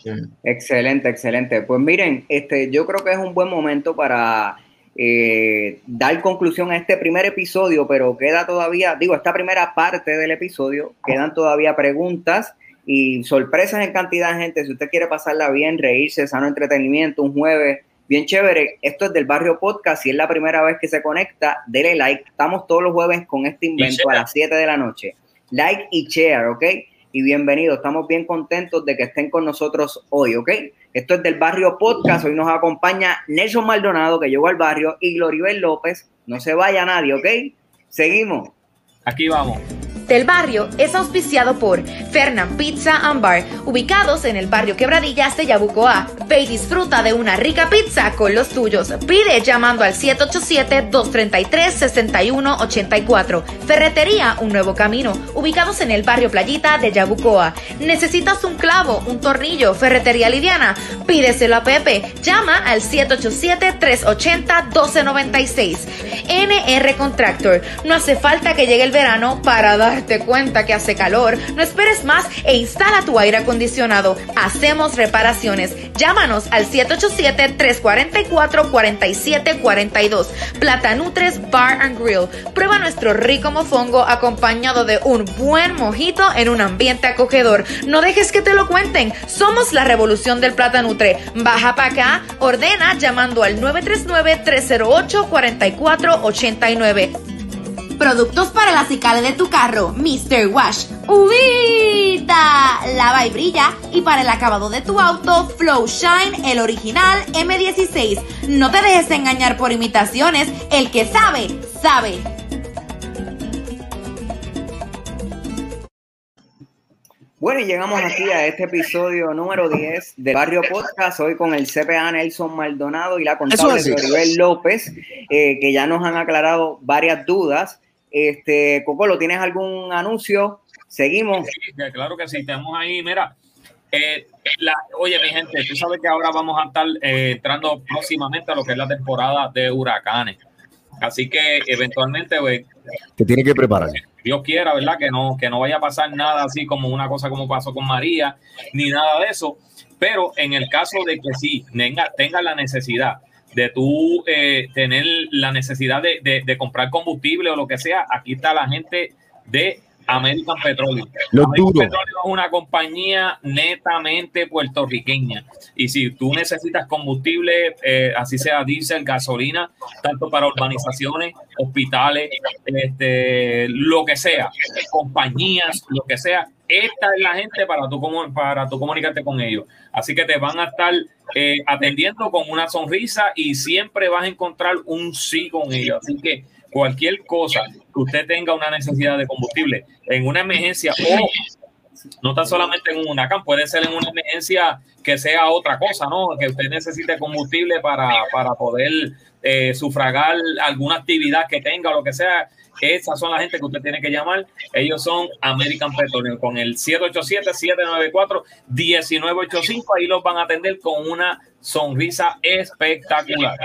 Excelente, excelente. Pues miren, este, yo creo que es un buen momento para eh, dar conclusión a este primer episodio, pero queda todavía, digo, esta primera parte del episodio, quedan todavía preguntas y sorpresas en cantidad de gente. Si usted quiere pasarla bien, reírse, sano entretenimiento, un jueves bien chévere. Esto es del Barrio Podcast. Si es la primera vez que se conecta, dele like. Estamos todos los jueves con este invento a las 7 de la noche. Like y share, ¿ok? Y bienvenido. Estamos bien contentos de que estén con nosotros hoy, ¿ok? Esto es del Barrio Podcast. Hoy nos acompaña Nelson Maldonado, que llegó al barrio, y Gloribel López. No se vaya nadie, ¿ok? Seguimos. Aquí vamos del barrio es auspiciado por Fernand Pizza and Bar, ubicados en el barrio Quebradillas de Yabucoa. Ve y disfruta de una rica pizza con los tuyos. Pide llamando al 787-233-6184. Ferretería Un Nuevo Camino, ubicados en el barrio Playita de Yabucoa. ¿Necesitas un clavo, un tornillo, ferretería liviana? Pídeselo a Pepe. Llama al 787-380-1296. NR Contractor. No hace falta que llegue el verano para darte cuenta que hace calor. No esperes más e instala tu aire acondicionado. Hacemos reparaciones. Llámanos al 787-344-4742. Platanutres Bar and Grill. Prueba nuestro rico mofongo acompañado de un buen mojito en un ambiente acogedor. No dejes que te lo cuenten. Somos la revolución del Platanutre. Baja para acá, ordena llamando al 939-308-4489. Productos para la cicala de tu carro, Mr. Wash. ¡Ubita! Lava y brilla. Y para el acabado de tu auto, Flow Shine, el original M16. No te dejes engañar por imitaciones. El que sabe, sabe. Bueno, y llegamos aquí a este episodio número 10 del Barrio Podcast, hoy con el CPA Nelson Maldonado y la contable Floribel López, eh, que ya nos han aclarado varias dudas. Este, Cocolo, ¿tienes algún anuncio? Seguimos. Sí, claro que sí, tenemos ahí, mira, eh, la, oye, mi gente, tú sabes que ahora vamos a estar eh, entrando próximamente a lo que es la temporada de huracanes. Así que eventualmente, güey. Te tiene que preparar. Dios quiera, ¿verdad? Que no, que no vaya a pasar nada así como una cosa como pasó con María, ni nada de eso. Pero en el caso de que sí tenga, tenga la necesidad de tú eh, tener la necesidad de, de, de, comprar combustible o lo que sea, aquí está la gente de American Petroleum. Los American. Petroleum es una compañía netamente puertorriqueña. Y si tú necesitas combustible, eh, así sea diésel, gasolina, tanto para urbanizaciones, hospitales, este, lo que sea, compañías, lo que sea, esta es la gente para tú, para tú comunicarte con ellos. Así que te van a estar eh, atendiendo con una sonrisa y siempre vas a encontrar un sí con ellos. Así que cualquier cosa que usted tenga una necesidad de combustible en una emergencia o no tan solamente en un huracán, puede ser en una emergencia que sea otra cosa, ¿no? Que usted necesite combustible para, para poder eh, sufragar alguna actividad que tenga o lo que sea. Esas son la gente que usted tiene que llamar. Ellos son American Petroleum con el 787-794-1985. Ahí los van a atender con una sonrisa espectacular.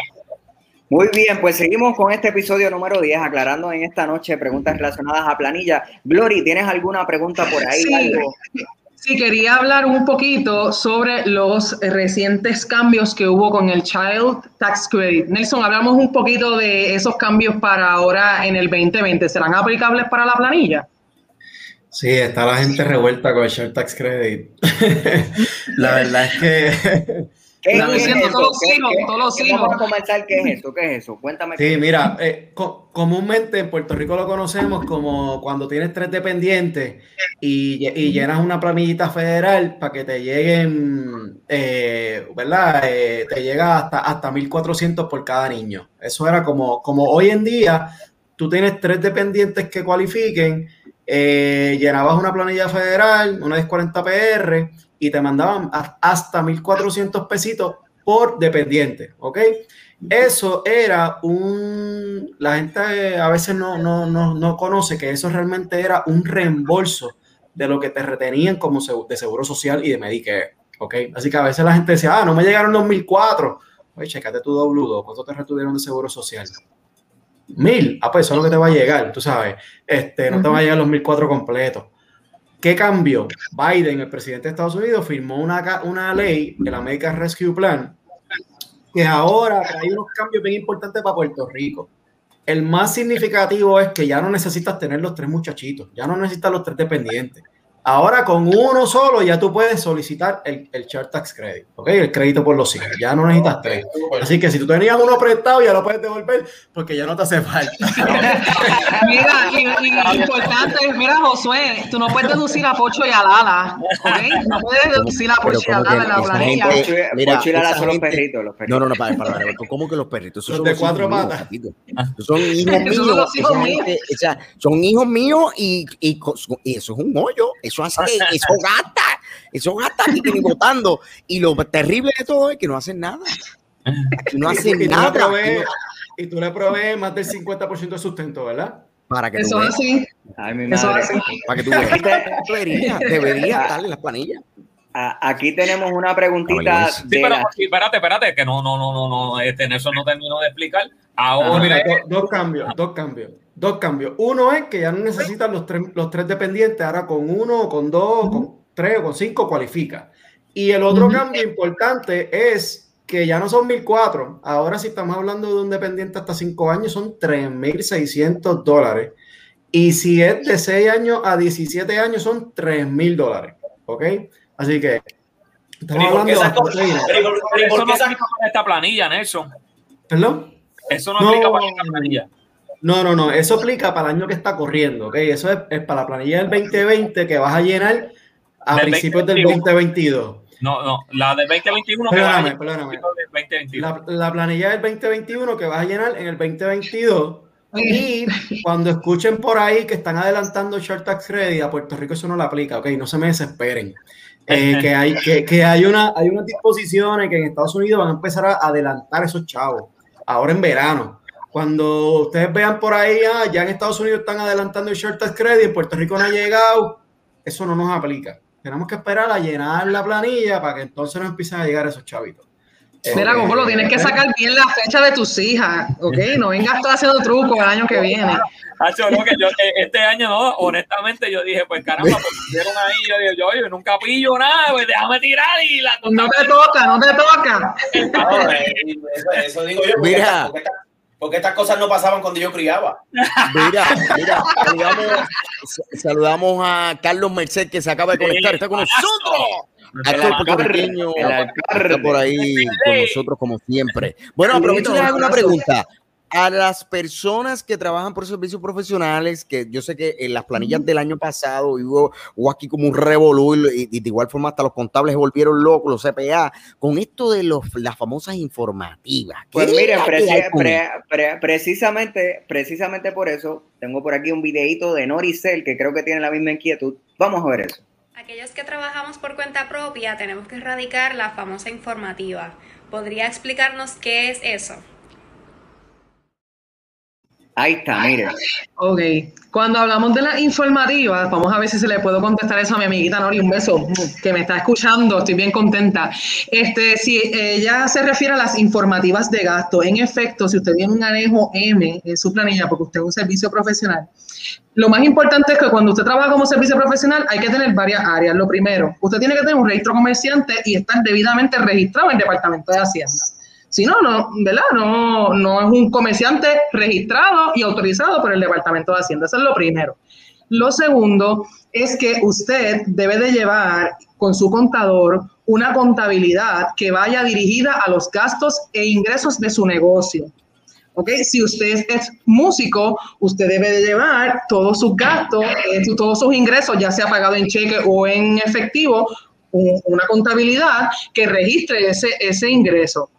Muy bien, pues seguimos con este episodio número 10, aclarando en esta noche preguntas relacionadas a planilla. Glory, ¿tienes alguna pregunta por ahí? Sí. Algo? Sí, quería hablar un poquito sobre los recientes cambios que hubo con el Child Tax Credit. Nelson, hablamos un poquito de esos cambios para ahora en el 2020. ¿Serán aplicables para la planilla? Sí, está la gente revuelta con el Share Tax Credit. <laughs> la verdad es que ¿Qué, Están qué es diciendo eso? todos los ¿Qué- hilos, qué- todos los. Vamos a comenzar, ¿qué es eso? ¿Qué es eso? Cuéntame. Sí, mira, eh, co- comúnmente en Puerto Rico lo conocemos como cuando tienes tres dependientes y, lle- y llenas una planillita federal para que te lleguen, eh, ¿verdad? Eh, te llega hasta, hasta 1.400 por cada niño. Eso era como, como hoy en día, tú tienes tres dependientes que cualifiquen, eh, llenabas una planilla federal, una 1040 PR y te mandaban hasta 1.400 pesitos por dependiente, ¿ok? Eso era un... La gente eh, a veces no, no, no, no conoce que eso realmente era un reembolso de lo que te retenían como de seguro social y de Medicare, ¿ok? Así que a veces la gente decía, ah, no me llegaron los 1.004. Oye, checate tu W2, ¿cuánto te retuvieron de seguro social? Mil, ah, pues eso es lo que te va a llegar, tú sabes, este, no te va a llegar los 1.004 completos. ¿Qué cambió? Biden, el presidente de Estados Unidos, firmó una, una ley, el American Rescue Plan, que ahora trae unos cambios bien importantes para Puerto Rico. El más significativo es que ya no necesitas tener los tres muchachitos, ya no necesitas los tres dependientes. Ahora con uno solo ya tú puedes solicitar el, el Child Tax Credit, ¿ok? El crédito por los hijos, ya no necesitas tres. Así que si tú tenías uno prestado ya lo puedes devolver porque ya no te hace falta. <laughs> Mira, y, y importante, mira, Josué, tú no puedes deducir a Pocho y a Lala, ¿ok? No puedes deducir a Pocho y a Lala en la planilla. gente- Pocho y- mira, Pocho y Lala son los perritos, los perritos. No, no, no, para, para, para. ¿Cómo que los perritos? Esos Los son de cuatro patas. son hijos míos. los hijos esa míos. gente- esa- son hijos míos y, y, y eso es un hoyo. Eso hace que eso gasta. Eso gasta aquí ni votando. Y lo terrible de todo es que no hacen nada. Aquí no Y- hacen y, tú le nada. provees, y tú le provees más del 50% de sustento, ¿verdad? Para que tú Eso es veas. así. Ay, mi Eso madre. es así. Para que tú veas. Debería, debería estar en las planillas. Aquí tenemos una preguntita. Sí, pero espérate, espérate, que no, no, no, no, no, este Nelson no terminó de explicar. Ahora. mira, dos, cambios, dos cambios, dos cambios. Uno es que ya no necesitan los tres, los tres dependientes, ahora con uno, con dos, con tres o con cinco cualifica. Y el otro cambio importante es que ya no son 1004. Ahora, si estamos hablando de un dependiente hasta cinco años, son 3.600 dólares. Y si es de 6 años a 17 años, son 3.000 dólares. ¿Ok? Así que estamos hablando de Eso no aplica para esta planilla, Nelson. ¿Perdón? Eso no, aplica para esta planilla. No, no, no. Eso aplica para el año que está corriendo. ¿ok? Eso es, para la planilla del 2020 que vas a llenar a principios del 2022. No, no, la del 2021. Perdóname, perdóname. La, la, planilla del 2021 que vas a llenar en el 2022. Y cuando escuchen por ahí que están adelantando short tax credit, a Puerto Rico eso no le aplica, ok, no se me desesperen. Eh, <laughs> que hay, que, que, hay, una, hay unas disposiciones que en Estados Unidos van a empezar a adelantar esos chavos, ahora en verano. Cuando ustedes vean por ahí, ah, ya en Estados Unidos están adelantando el short tax credit, en Puerto Rico no ha llegado, eso no nos aplica. Tenemos que esperar a llenar la planilla para que entonces nos empiecen a llegar esos chavitos. Mira, como lo tienes que sacar bien la fecha de tus hijas, ¿ok? No vengas tú haciendo truco el año que viene. no, que yo, este año no, honestamente yo dije, pues caramba, pues pusieron ahí, yo digo, yo, yo nunca pillo nada, pues déjame tirar y la No te toca, no te toca. eso, digo yo, Mira. Porque, estas cosas no pasaban cuando yo criaba. Mira, mira, saludamos, saludamos a Carlos Merced que se acaba de conectar, está con nosotros. Actor pequeño está por ahí con nosotros como siempre. Bueno, aprovecho de hacer una pregunta. A las personas que trabajan por servicios profesionales, que yo sé que en las planillas del año pasado hubo, aquí como un revolú y, de igual forma hasta los contables se volvieron locos, los CPA, con esto de los, las famosas informativas. Pues miren, precisamente, precisamente por eso tengo por aquí un videito de Noricel que creo que tiene la misma inquietud. Vamos a ver eso. Aquellos que trabajamos por cuenta propia tenemos que erradicar la famosa informativa. ¿Podría explicarnos qué es eso? Ahí está, mire. Ok, cuando hablamos de las informativas, vamos a ver si se le puedo contestar eso a mi amiguita Nori, un beso, que me está escuchando, estoy bien contenta. Este, si ella se refiere a las informativas de gasto, en efecto, si usted tiene un anejo M en su planilla, porque usted es un servicio profesional, lo más importante es que cuando usted trabaja como servicio profesional hay que tener varias áreas. Lo primero, usted tiene que tener un registro comerciante y estar debidamente registrado en el Departamento de Hacienda. Si no, no, ¿verdad? No, no es un comerciante registrado y autorizado por el Departamento de Hacienda. Eso es lo primero. Lo segundo es que usted debe de llevar con su contador una contabilidad que vaya dirigida a los gastos e ingresos de su negocio. ¿ok? Si usted es músico, usted debe de llevar todos sus gastos, eh, todos sus ingresos, ya sea pagado en cheque o en efectivo, una contabilidad que registre ese, ese ingreso.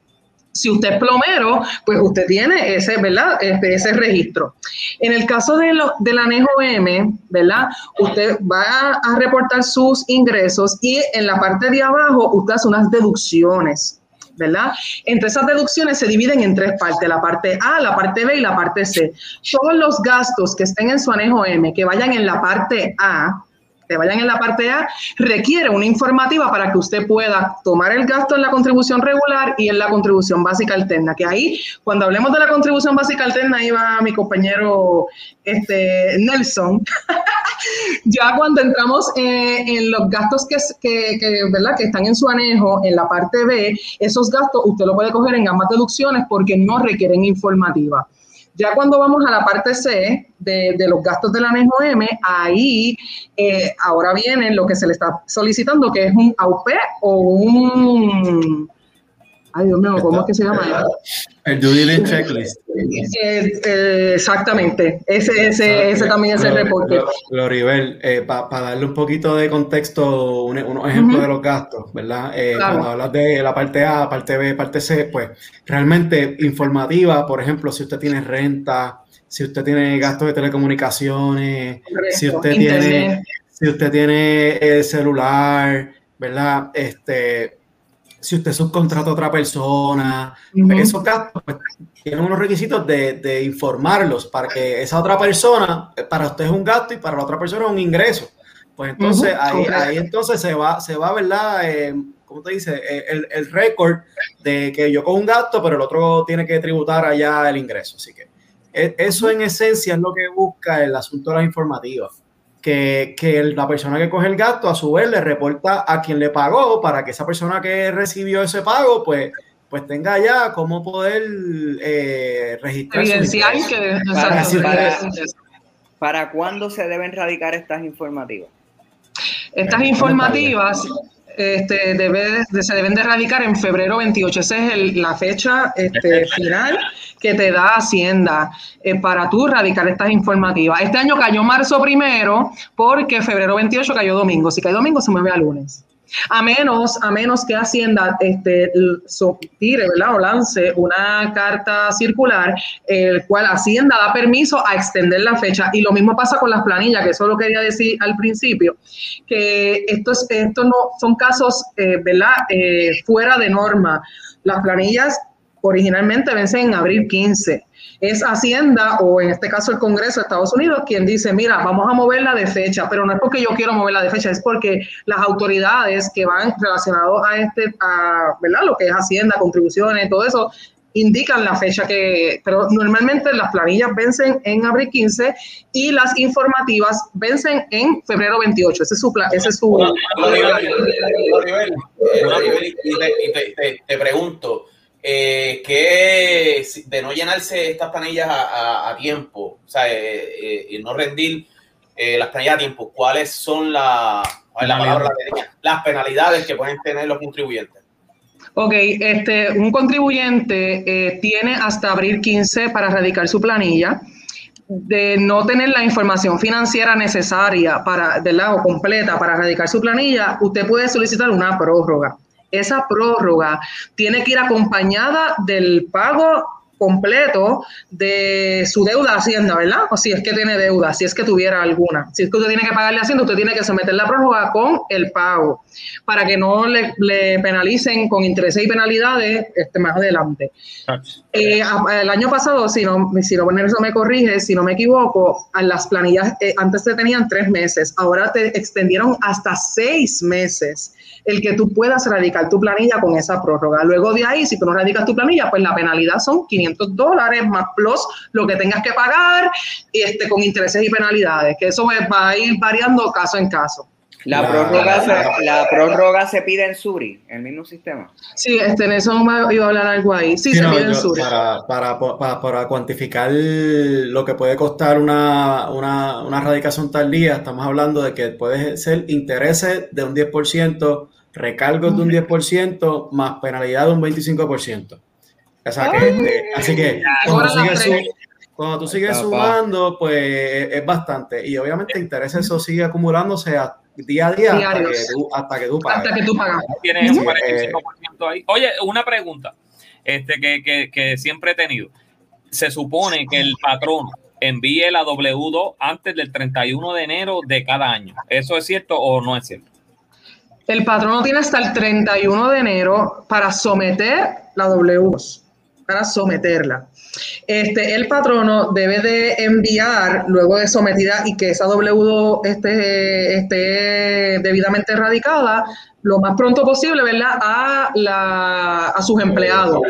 Si usted es plomero, pues usted tiene ese, ¿verdad? Este, ese registro. En el caso de lo, del anejo M, ¿verdad? Usted va a reportar sus ingresos y en la parte de abajo usted hace unas deducciones. ¿verdad? Entre esas deducciones se dividen en tres partes, la parte A, la parte B y la parte C. Todos los gastos que estén en su anejo M, que vayan en la parte A, que vayan en la parte A, requiere una informativa para que usted pueda tomar el gasto en la contribución regular y en la contribución básica alterna. Que ahí, cuando hablemos de la contribución básica alterna, ahí va mi compañero este, Nelson. <laughs> ya cuando entramos en los gastos que, ¿verdad? que están en su anejo, en la parte B, esos gastos usted lo puede coger en ambas deducciones porque no requieren informativa. Ya cuando vamos a la parte C de, los gastos del anejo M, ahí eh, ahora viene lo que se le está solicitando, que es un AUP o un Ay, Dios mío, ¿cómo es que se llama? El due diligence checklist. Eh, eh, exactamente, ese, ese, ese también es el reporte. Gloribel, eh, para darle un poquito de contexto, unos ejemplos de los gastos, ¿verdad? Cuando hablas de la parte A, parte B, parte C, pues realmente informativa, por ejemplo, si usted tiene renta, si usted tiene gastos de telecomunicaciones, si usted tiene, si usted tiene celular, ¿verdad? Este, si usted subcontrata a otra persona, esos gastos pues, tienen unos requisitos de, informarlos para que esa otra persona, para usted es un gasto y para la otra persona es un ingreso. Pues entonces ahí, ahí entonces se va, se va, ¿verdad? Eh, ¿Cómo te dice? Eh, el, el récord de que yo cojo un gasto, pero el otro tiene que tributar allá el ingreso. Así que e, eso en esencia es lo que busca el asunto de las informativas. Que, que, la persona que coge el gasto a su vez le reporta a quien le pagó para que esa persona que recibió ese pago pues pues tenga ya cómo poder eh, registrar. Evidenciar que para, para, para, cuándo se deben radicar estas informativas? Estas informativas este, debe, se deben de radicar en febrero 28. Esa es la fecha este, final que te da Hacienda eh, para tú radicar estas informativas. Este año cayó marzo primero porque febrero 28 cayó domingo. Si cae domingo se mueve a lunes. A menos, a menos que Hacienda este, tire ¿verdad? o lance una carta circular, el cual Hacienda da permiso a extender la fecha. Y lo mismo pasa con las planillas, que eso lo quería decir al principio, que estos, esto no son casos eh, ¿verdad? Eh, fuera de norma. Las planillas originalmente vencen en abril 15 es Hacienda o en este caso el Congreso de Estados Unidos quien dice, mira, vamos a moverla de fecha, pero no es porque yo quiero moverla de fecha, es porque las autoridades que van relacionados a este, a, ¿verdad? Lo que es Hacienda, contribuciones, todo eso, indican la fecha que, pero normalmente las planillas vencen en abril 15 y las informativas vencen en febrero 28. Ese es su ese es su. te pregunto, eh, que de no llenarse estas planillas a, tiempo, o sea, eh, eh, no rendir eh, las planillas a tiempo, ¿cuáles son la, las penalidades que pueden tener los contribuyentes? Ok, este, un contribuyente tiene hasta abril 15 para radicar su planilla. De no tener la información financiera necesaria para, del lado completa para radicar su planilla, usted puede solicitar una prórroga esa prórroga tiene que ir acompañada del pago completo de su deuda a Hacienda, ¿verdad? O si es que tiene deuda, si es que tuviera alguna. Si es que usted tiene que pagarle a Hacienda, usted tiene que someter la prórroga con el pago para que no le, penalicen con intereses y penalidades este, más adelante. Eh, el año pasado, si no, si no eso me corrige, si no me equivoco, a las planillas eh, antes te tenían tres meses, ahora te extendieron hasta seis meses el que tú puedas radicar tu planilla con esa prórroga. Luego de ahí, si tú no radicas tu planilla, pues la penalidad son 500 dólares más plus lo que tengas que pagar este, con intereses y penalidades, que eso va a ir variando caso en caso. La, prórroga, se, la prórroga se pide en Suri, el mismo sistema. Sí, este, en eso me iba a hablar algo ahí. Sí, se pide en Suri. Para, para, para, para, cuantificar lo que puede costar una, una, una radicación tardía, estamos hablando de que puede ser intereses de un 10%, recargos de un 10%, más penalidad de un 25%. O sea, que, este, así que cuando, tú sigues sumando, pues es bastante. Y obviamente intereses eso sigue acumulándose a día a día hasta que, tú, hasta que, tú, pagas. Hasta que tú pagas. Tienes un 45% ahí. Oye, una pregunta este, que, que, que, siempre he tenido. Se supone que el patrón envíe la W2 antes del 31 de enero de cada año. ¿Eso es cierto o no es cierto? El patrono tiene hasta el 31 de enero para someter la W2, para someterla. Este, el patrono debe de enviar, luego de sometida y que esa W esté, esté debidamente erradicada, lo más pronto posible, ¿verdad? A, la, a sus empleados.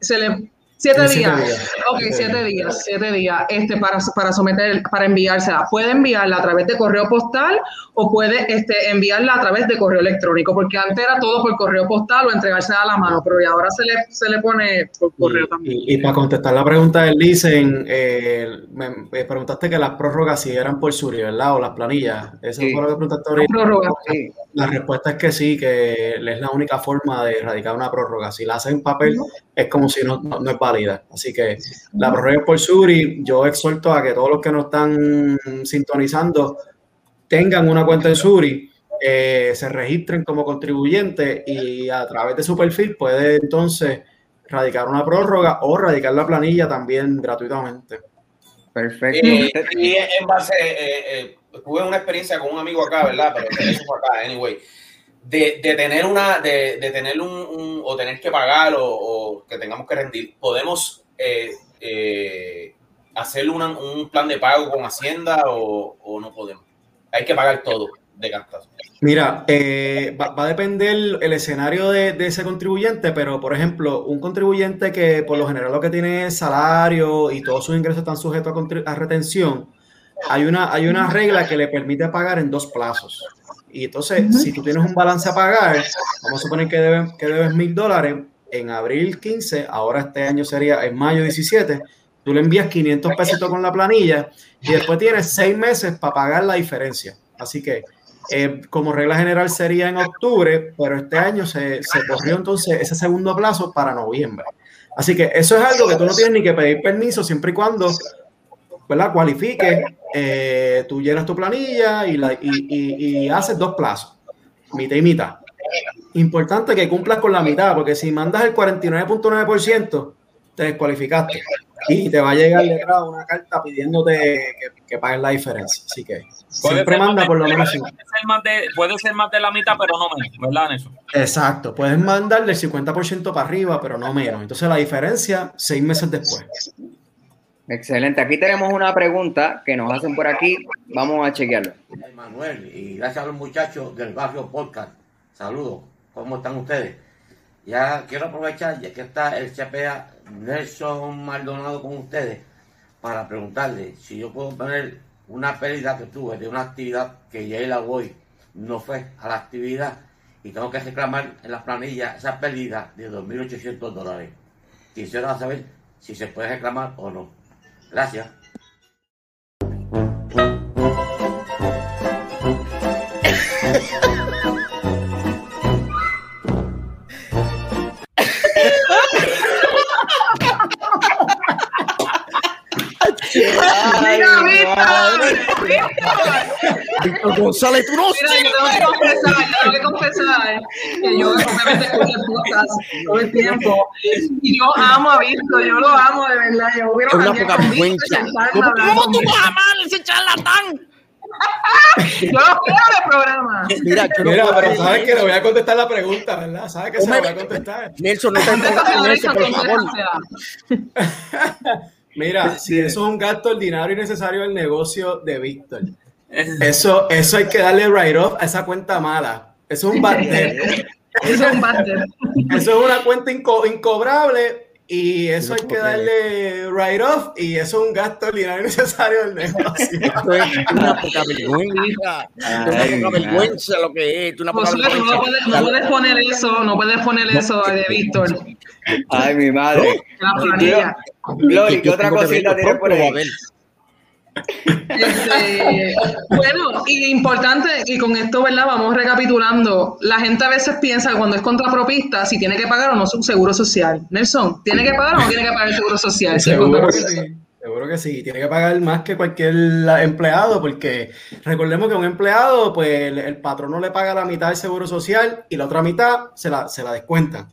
Se le Siete días. Ok, siete días, siete días este, para, para someter, para enviársela. Puede enviarla a través de correo postal o puede este, enviarla a través de correo electrónico, porque antes era todo por correo postal o entregársela a la mano, pero ahora se le, se le pone por correo también. Y, para contestar la pregunta del Licen, eh, me, preguntaste que las prórrogas si eran por Suri, ¿verdad? O las planillas. Eso fue lo que preguntaste ahorita. La respuesta es que sí, que es la única forma de erradicar una prórroga. Si la hacen en papel, es como si no, no, es válida. Así que la prórroga es por Suri. Yo exhorto a que todos los que nos están sintonizando tengan una cuenta en Suri, eh, se registren como contribuyentes y a través de su perfil puede entonces radicar una prórroga o radicar la planilla también gratuitamente. Perfecto. y en base, eh, eh, tuve una experiencia con un amigo acá, ¿verdad? Pero eso fue acá, anyway. De, de, tener una, de, de tener un, o tener que pagar o, que tengamos que rendir, podemos eh, eh, hacer una, un plan de pago con Hacienda o, o, no podemos. Hay que pagar todo. de cantazo. Mira, eh, va, a depender el escenario de, ese contribuyente, pero por ejemplo, un contribuyente que por lo general lo que tiene es salario y todos sus ingresos están sujetos a, retención, hay una, hay una regla que le permite pagar en dos plazos. Y entonces, si tú tienes un balance a pagar, vamos a suponer que, debes que debes mil dólares, en abril 15, ahora este año sería en mayo 17, tú le envías 500 pesitos con la planilla y después tienes seis meses para pagar la diferencia. Así que, eh, como regla general sería en octubre, pero este año se, se corrió entonces ese segundo plazo para noviembre. Así que eso es algo que tú no tienes ni que pedir permiso siempre y cuando ¿verdad? cualifique, eh, tú llenas tu planilla y, la, y, y, haces dos plazos, mitad y mitad. Importante que cumplas con la mitad, porque si mandas el 49.9%, te descualificaste y te va a llegar una carta pidiéndote que, pagues la diferencia. Así que siempre manda por lo menos puede ser, más de, puede ser más de la mitad, pero no menos, ¿verdad, eso Exacto, puedes mandar del 50% para arriba, pero no menos. Entonces la diferencia, seis meses después. Excelente. Aquí tenemos una pregunta que nos hacen por aquí. Vamos a chequearlo. Manuel, y gracias a los muchachos del barrio podcast. Saludos. ¿Cómo están ustedes? Ya quiero aprovechar, ya que está el CPA Nelson Maldonado con ustedes, para preguntarle si yo puedo poner una pérdida que tuve de una actividad que ya la voy, no fue a la actividad y tengo que reclamar en la planilla esa pérdida de 2.800 dólares. Quisiera saber si se puede reclamar o no. Gracias. González, tú no Mira, yo tengo que confesar, yo tengo que confesar que yo obviamente escucho el podcast todo el tiempo y yo amo a Víctor, yo lo amo de verdad. Yo hubiera una poca vergüenza. ¿Cómo, ¿Cómo tú vas a amar ese charlatán? <laughs> yo lo quiero de programa. Mira, yo Mira pero sabes que le voy a contestar la pregunta, ¿verdad? Sabes que se la voy a contestar. Nelson, no te enfoques Nelson, por favor. <laughs> Mira, si eso es un gasto ordinario y necesario del negocio de Víctor, eso, eso hay que darle write-off a esa cuenta mala. Eso es un bad <laughs> Eso es un bad Eso es una cuenta incobrable y eso hay que darle write-off y eso es un gasto ordinario necesario del negocio. <laughs> Esto es una poca vergüenza. una poca vergüenza lo que es. Una poca vergüenza. No, puedes, no puedes poner eso, no puedes poner eso de Víctor. Ay, mi madre. La Glory, ¿qué otra cosita tiene por ahí? Este, bueno, y importante, y con esto, ¿verdad? Vamos recapitulando. La gente a veces piensa que cuando es contrapropista, si tiene que pagar o no su seguro social. Nelson, ¿tiene que pagar o no tiene que pagar el seguro social? seguro que sí. Seguro que sí, tiene que pagar más que cualquier empleado, porque recordemos que un empleado, pues el, patrón no le paga la mitad del seguro social y la otra mitad se la, se la descuentan.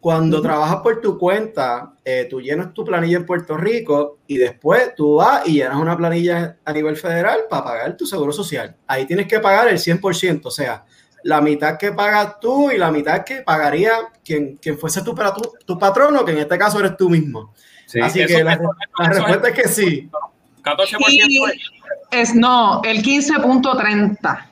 Cuando trabajas por tu cuenta, eh, tú llenas tu planilla en Puerto Rico y después tú vas y llenas una planilla a nivel federal para pagar tu seguro social. Ahí tienes que pagar el 100%, o sea, la mitad que pagas tú y la mitad que pagaría quien, quien fuese tu, tu, tu patrono, que en este caso eres tú mismo. Así que la, respuesta es que sí. 14% es no, el 15.30.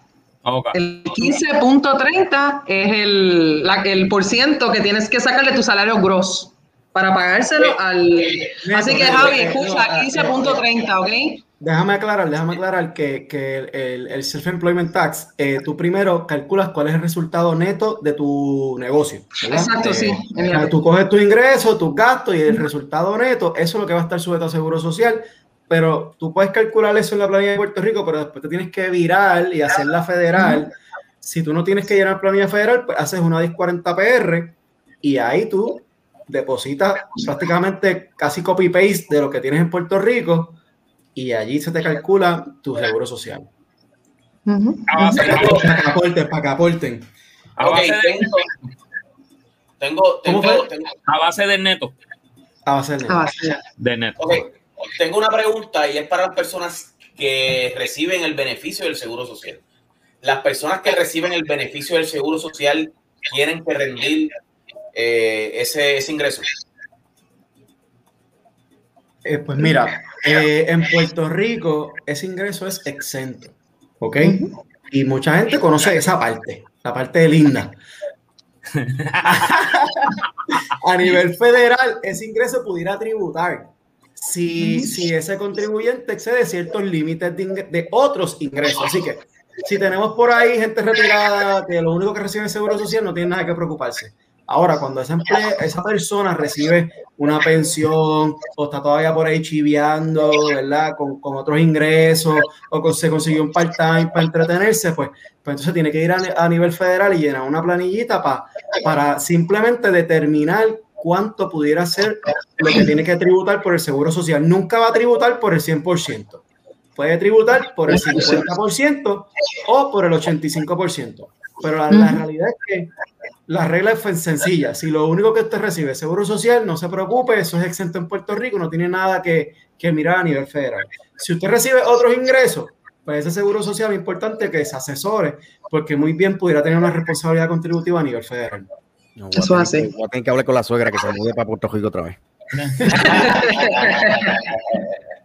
El 15.30 es el, la, el por ciento que tienes que sacarle tu salario gross para pagárselo al... Así que Javi, escucha, 15.30, ¿ok? Déjame aclarar, déjame aclarar que, que el, el self-employment tax, eh, tú primero calculas cuál es el resultado neto de tu negocio. Exacto, sí. Eh, tú coges tu ingreso, tus gastos y el resultado neto, eso es lo que va a estar sujeto a seguro social pero tú puedes calcular eso en la planilla de Puerto Rico, pero después te tienes que virar y hacer la federal. Si tú no tienes que llenar planilla federal, pues haces una 1040 PR y ahí tú depositas prácticamente casi copy-paste de lo que tienes en Puerto Rico y allí se te calcula tu seguro social. Para que aporten, para que aporten. A base de, tengo, tengo, a base del neto. A base del neto. De neto. Tengo una pregunta y es para las personas que reciben el beneficio del seguro social. Las personas que reciben el beneficio del seguro social tienen que rendir eh, ese, ese, ingreso. Eh, pues mira, eh, en Puerto Rico ese ingreso es exento, ¿ok? Y mucha gente conoce esa parte, la parte linda. <laughs> a nivel federal, ese ingreso pudiera tributar si, si ese contribuyente excede ciertos límites de, de, otros ingresos. Así que si tenemos por ahí gente retirada que lo único que recibe es seguro social, no tiene nada que preocuparse. Ahora, cuando esa, esa persona recibe una pensión o está todavía por ahí chiviando, ¿verdad? Con, con otros ingresos o se consiguió un part-time para entretenerse, pues, pues entonces tiene que ir a, a nivel federal y llenar una planillita para para simplemente determinar cuánto pudiera ser lo que tiene que tributar por el seguro social. Nunca va a tributar por el 100%. Puede tributar por el 50% o por el 85%. Pero la, la realidad es que la regla es sencilla. Si lo único que usted recibe es seguro social, no se preocupe, eso es exento en Puerto Rico, no tiene nada que, que mirar a nivel federal. Si usted recibe otros ingresos, pues ese seguro social es importante que se asesore, porque muy bien pudiera tener una responsabilidad contributiva a nivel federal. Eso hace. Voy a tener que hablar con la suegra que se mude para Puerto Rico otra vez. <laughs>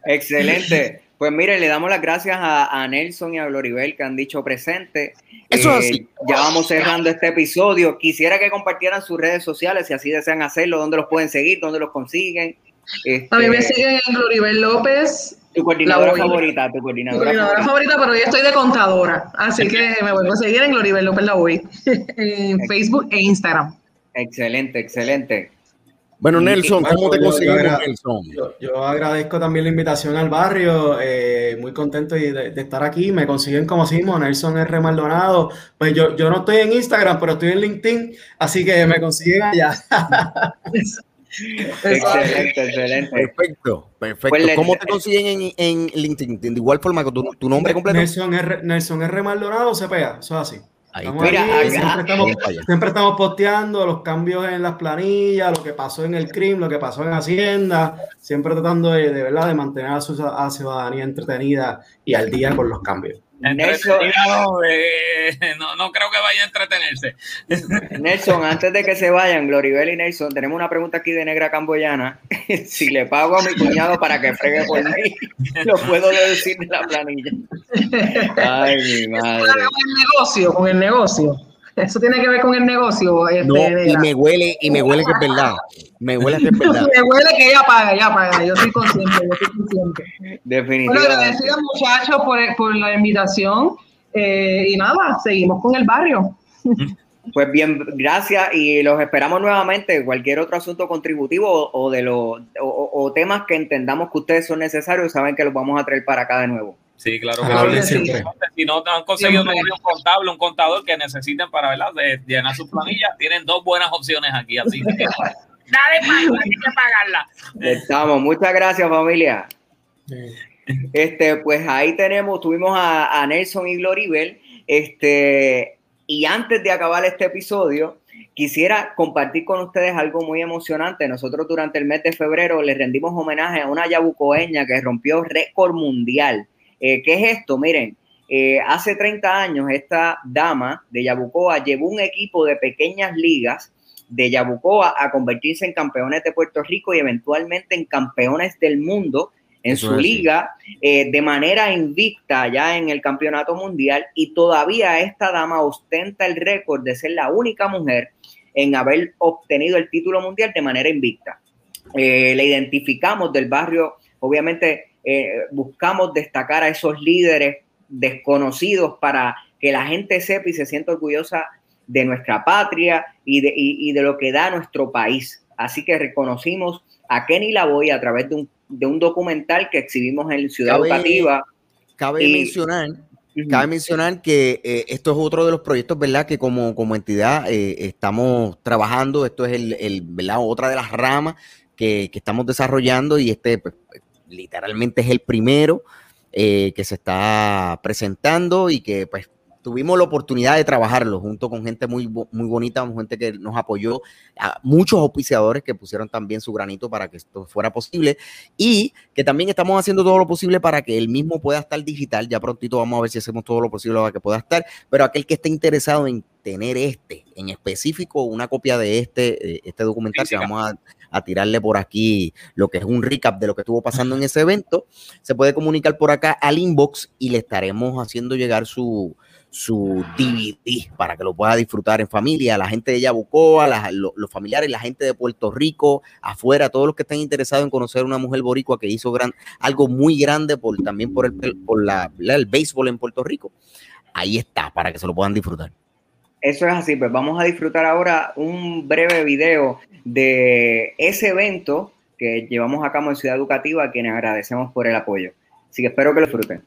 Excelente. Pues mire, le damos las gracias a, Nelson y a Gloribel que han dicho presente. Eso eh, Ya vamos cerrando este episodio. Quisiera que compartieran sus redes sociales si así desean hacerlo, dónde los pueden seguir, dónde los consiguen. a mí me este, siguen en Gloribel López. Tu coordinadora favorita, tu coordinadora, coordinadora favorita. pero yo estoy de contadora, así <laughs> que me vuelvo a seguir en Gloribel López La <laughs> en Facebook e Instagram. Excelente, excelente. Bueno, Nelson, ¿cómo te conseguimos, Nelson? Yo, agradezco también la invitación al barrio, eh, muy contento de, estar aquí. Me consiguen como mismo, Nelson R. Maldonado. Pues yo, yo no estoy en Instagram, pero estoy en LinkedIn, así que me consiguen allá. <laughs> excelente, excelente. Perfecto, perfecto. Pues ¿Cómo te consiguen en, en, LinkedIn? De igual forma que tu, tu nombre completo. Nelson R. Nelson R. Maldonado, CPA, eso es así siempre, estamos, posteando los cambios en las planillas, lo que pasó en el CRIM, lo que pasó en Hacienda, siempre tratando de, verdad de mantener a su ciudadanía entretenida y al día con los cambios. Nelson, eh, <laughs> no, no, creo que vaya a entretenerse. <laughs> Nelson, antes de que se vayan, Gloribel y Nelson, tenemos una pregunta aquí de Negra Camboyana. <laughs> si le pago a mi cuñado para que fregue por mí, lo puedo decir en la planilla. Ay, mi madre. Con el negocio, con el negocio. Eso tiene que ver con el negocio. Este, no, y me huele, y me huele que es verdad. Me huele que es verdad. <laughs> me huele que ella paga, ella paga. Yo soy consciente, yo soy consciente. Definitivamente. Bueno, agradecido muchachos por, por la invitación. Eh, y nada, seguimos con el barrio. Pues bien, gracias y los esperamos nuevamente. Cualquier otro asunto contributivo o, de los o, o, temas que entendamos que ustedes son necesarios, saben que los vamos a traer para acá de nuevo. Sí, claro que sí. Si no han conseguido un contable, un contador que necesiten para ¿verdad? De llenar sus planillas, tienen dos buenas opciones aquí. Así que <laughs> dale hay que pagarla. Estamos, muchas gracias, familia. Este, pues ahí tenemos, tuvimos a, Nelson y Gloribel. Este, y antes de acabar este episodio, quisiera compartir con ustedes algo muy emocionante. Nosotros durante el mes de febrero le rendimos homenaje a una yabucoeña que rompió récord mundial eh, ¿Qué es esto? Miren, eh, hace 30 años esta dama de Yabucoa llevó un equipo de pequeñas ligas de Yabucoa a convertirse en campeones de Puerto Rico y eventualmente en campeones del mundo en su liga eh, de manera invicta ya en el campeonato mundial y todavía esta dama ostenta el récord de ser la única mujer en haber obtenido el título mundial de manera invicta. le identificamos del barrio, obviamente eh, buscamos destacar a esos líderes desconocidos para que la gente sepa y se sienta orgullosa de nuestra patria y de, y, de lo que da nuestro país. Así que reconocimos a Kenny Lavoy a través de un, de un documental que exhibimos en Ciudad Educativa. Cabe mencionar Cabe mencionar que eh, esto es otro de los proyectos, ¿verdad? Que como, como entidad eh, estamos trabajando. Esto es el, el, ¿verdad? otra de las ramas que, que estamos desarrollando y este pues, literalmente es el primero eh, que se está presentando y que pues tuvimos la oportunidad de trabajarlo junto con gente muy, muy bonita, gente que nos apoyó, a muchos auspiciadores que pusieron también su granito para que esto fuera posible y que también estamos haciendo todo lo posible para que el mismo pueda estar digital. Ya prontito vamos a ver si hacemos todo lo posible para que pueda estar, pero aquel que esté interesado en tener este en específico, una copia de este, este documental, que vamos a, a tirarle por aquí lo que es un recap de lo que estuvo pasando en ese evento, se puede comunicar por acá al inbox y le estaremos haciendo llegar su, su DVD para que lo pueda disfrutar en familia, la gente de Yabucoa, los familiares, la gente de Puerto Rico, afuera, todos los que estén interesados en conocer una mujer boricua que hizo gran, algo muy grande por, también por, el, por la, el béisbol en Puerto Rico. Ahí está, para que se lo puedan disfrutar. Eso es así, pues vamos a disfrutar ahora un breve video de ese evento que llevamos a cabo en Ciudad Educativa, a quienes agradecemos por el apoyo. Así que espero que lo disfruten.